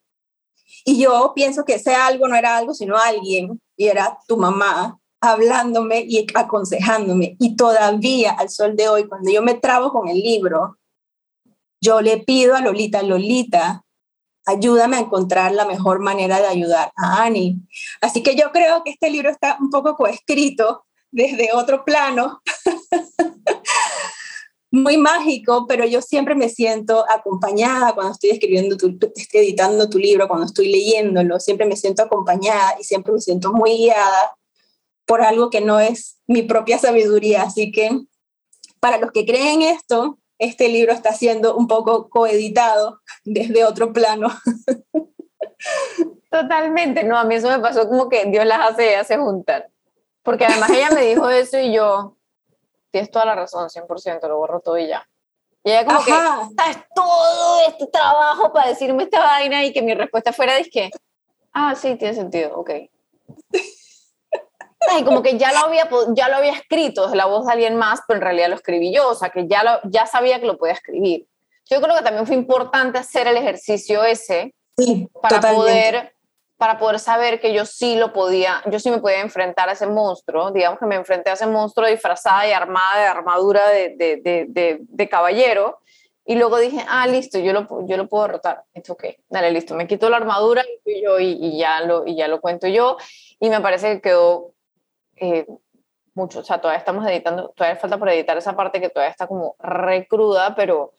Y yo pienso que ese algo no era algo, sino alguien, y era tu mamá hablándome y aconsejándome. Y todavía al sol de hoy, cuando yo me trabo con el libro, yo le pido a Lolita, Lolita, ayúdame a encontrar la mejor manera de ayudar a Annie. Así que yo creo que este libro está un poco coescrito desde otro plano, [laughs] muy mágico, pero yo siempre me siento acompañada cuando estoy escribiendo, tu, estoy editando tu libro, cuando estoy leyéndolo, siempre me siento acompañada y siempre me siento muy guiada por algo que no es mi propia sabiduría. Así que para los que creen esto, este libro está siendo un poco coeditado [laughs] desde otro plano. Totalmente, no, a mí eso me pasó como que Dios las hace, hace juntar. Porque además ella me dijo eso y yo, tienes toda la razón, 100%, lo borro todo y ya. Y ella como que, ¿sabes? Todo este trabajo para decirme esta vaina y que mi respuesta fuera, que ah, sí, tiene sentido, ok. [laughs] Y como que ya lo, había, ya lo había escrito desde la voz de alguien más, pero en realidad lo escribí yo, o sea, que ya, lo, ya sabía que lo podía escribir. Yo creo que también fue importante hacer el ejercicio ese para poder para poder saber que yo sí lo podía, yo sí me podía enfrentar a ese monstruo, digamos que me enfrenté a ese monstruo disfrazada y armada de armadura de, de, de, de caballero, y luego dije, ah, listo, yo lo, yo lo puedo derrotar. Esto ok, dale, listo, me quito la armadura y, yo, y, y, ya lo, y ya lo cuento yo, y me parece que quedó eh, mucho, o sea, todavía estamos editando, todavía falta por editar esa parte que todavía está como re cruda, pero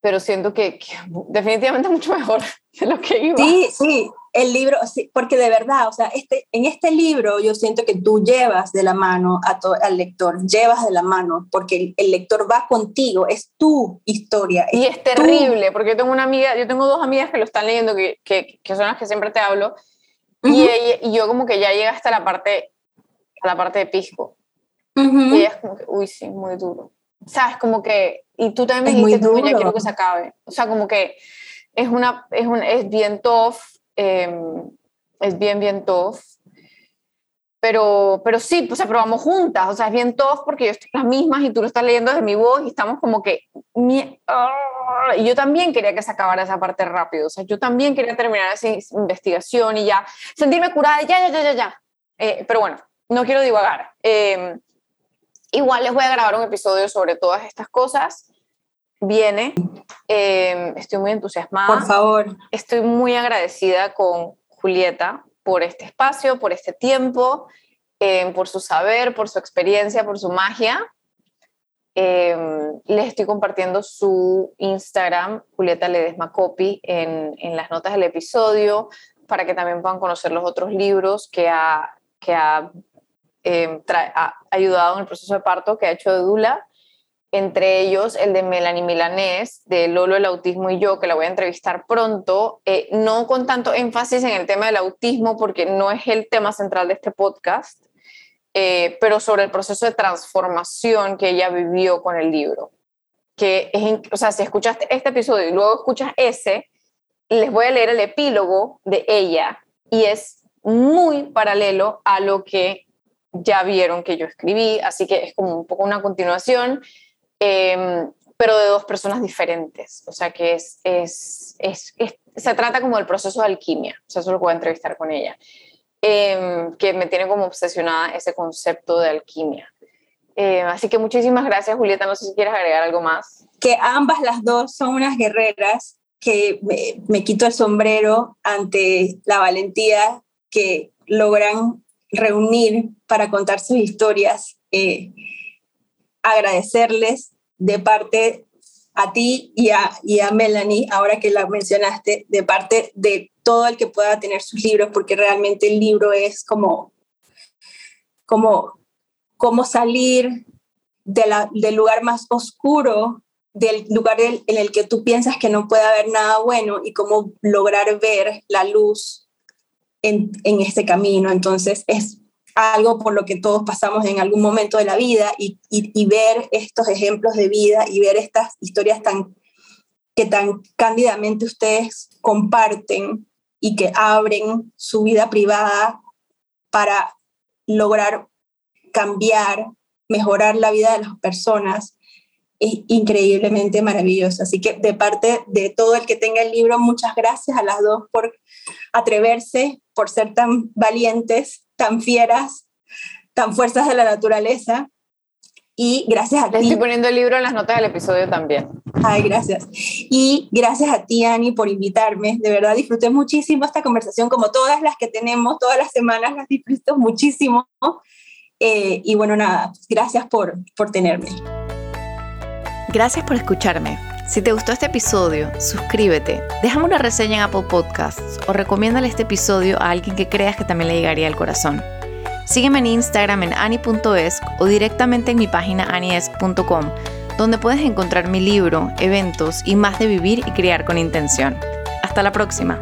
pero siento que, [laughs] definitivamente mucho mejor de lo que iba. Sí, sí, el libro, sí, porque de verdad, o sea, este, en este libro yo siento que tú llevas de la mano a al lector, llevas de la mano, porque el, lector va contigo, es tu historia. y es terrible, porque yo tengo una amiga, yo tengo dos amigas que lo están leyendo, que, que, que son las que siempre te hablo, y, y, yo como que ya llega hasta la parte, a la parte de pisco. Y ella es como que, uy, sí, muy duro. ¿Sabes? Como que y tú también me dijiste, ya quiero que se acabe. O sea, como que es, una, es, un, es bien tough, em, es bien, bien tough. Pero, pero sí, pues aprobamos juntas, o sea, es bien tough porque yo estoy las mismas y tú lo estás leyendo desde mi voz y estamos como que... ¡ah! y yo también quería que se acabara esa parte rápido, o sea, yo también quería terminar esa investigación y ya sentirme curada, ya, ya, ya, ya, ya. Eh, pero bueno, no quiero divagar. Eh, Igual les voy a grabar un episodio sobre todas estas cosas. Viene, em, estoy muy entusiasmada. Por favor. Estoy muy agradecida con Julieta por este espacio, por este tiempo, em, por su saber, por su experiencia, por su magia. Em, les estoy compartiendo su Instagram, Julieta Ledesma Copy, en, en, las notas del episodio, para que también puedan conocer los otros libros que ha, que ha eh, ha ayudado en el proceso de parto que ha hecho de Dula, entre ellos el de Melanie Milanés, de Lolo, el autismo y yo, que la voy a entrevistar pronto, eh, no con tanto énfasis en el tema del autismo, porque no es el tema central de este podcast, eh, pero sobre el proceso de transformación que ella vivió con el libro. Que es, o sea, si escuchaste este episodio y luego escuchas ese, les voy a leer el epílogo de ella y es muy paralelo a lo que ya vieron que yo escribí, así que es como un poco una continuación, em, pero de dos personas diferentes. O sea que es, es, es, se trata como del proceso de alquimia, o sea, eso lo puedo entrevistar con ella, em, que me tiene como obsesionada ese concepto de alquimia. Em, así que muchísimas gracias, Julieta. No sé si quieres agregar algo más. Que ambas las dos son unas guerreras que me, me quito el sombrero ante la valentía que logran reunir para contar sus historias, eh, agradecerles de parte a ti y a, y a Melanie, ahora que la mencionaste, de parte de todo el que pueda tener sus libros, porque realmente el libro es como, como, como salir de la, del lugar más oscuro, del lugar en el que tú piensas que no puede haber nada bueno y cómo lograr ver la luz en, en este camino. Entonces es algo por lo que todos pasamos en algún momento de la vida y, ver estos ejemplos de vida y ver estas historias tan que tan cándidamente ustedes comparten y que abren su vida privada para lograr cambiar, mejorar la vida de las personas, es increíblemente maravilloso. Así que de parte de todo el que tenga el libro, muchas gracias a las dos por atreverse, por ser tan valientes, tan fieras, tan fuerzas de la naturaleza. Y gracias a ti. estoy poniendo el libro en las notas del episodio también. Ay, gracias. Y gracias a ti, Ani, por invitarme. De verdad, disfruté muchísimo esta conversación, como todas las que tenemos, todas las semanas las disfruto muchísimo. Eh, y bueno, nada, gracias por, por tenerme. Gracias por escucharme. Si te gustó este episodio, suscríbete, déjame una reseña en Apple Podcasts o recomiéndale este episodio a alguien que creas que también le llegaría al corazón. Sígueme en Instagram en ani.esc o directamente en mi página aniesc.com, donde puedes encontrar mi libro, eventos y más de vivir y criar con intención. Hasta la próxima.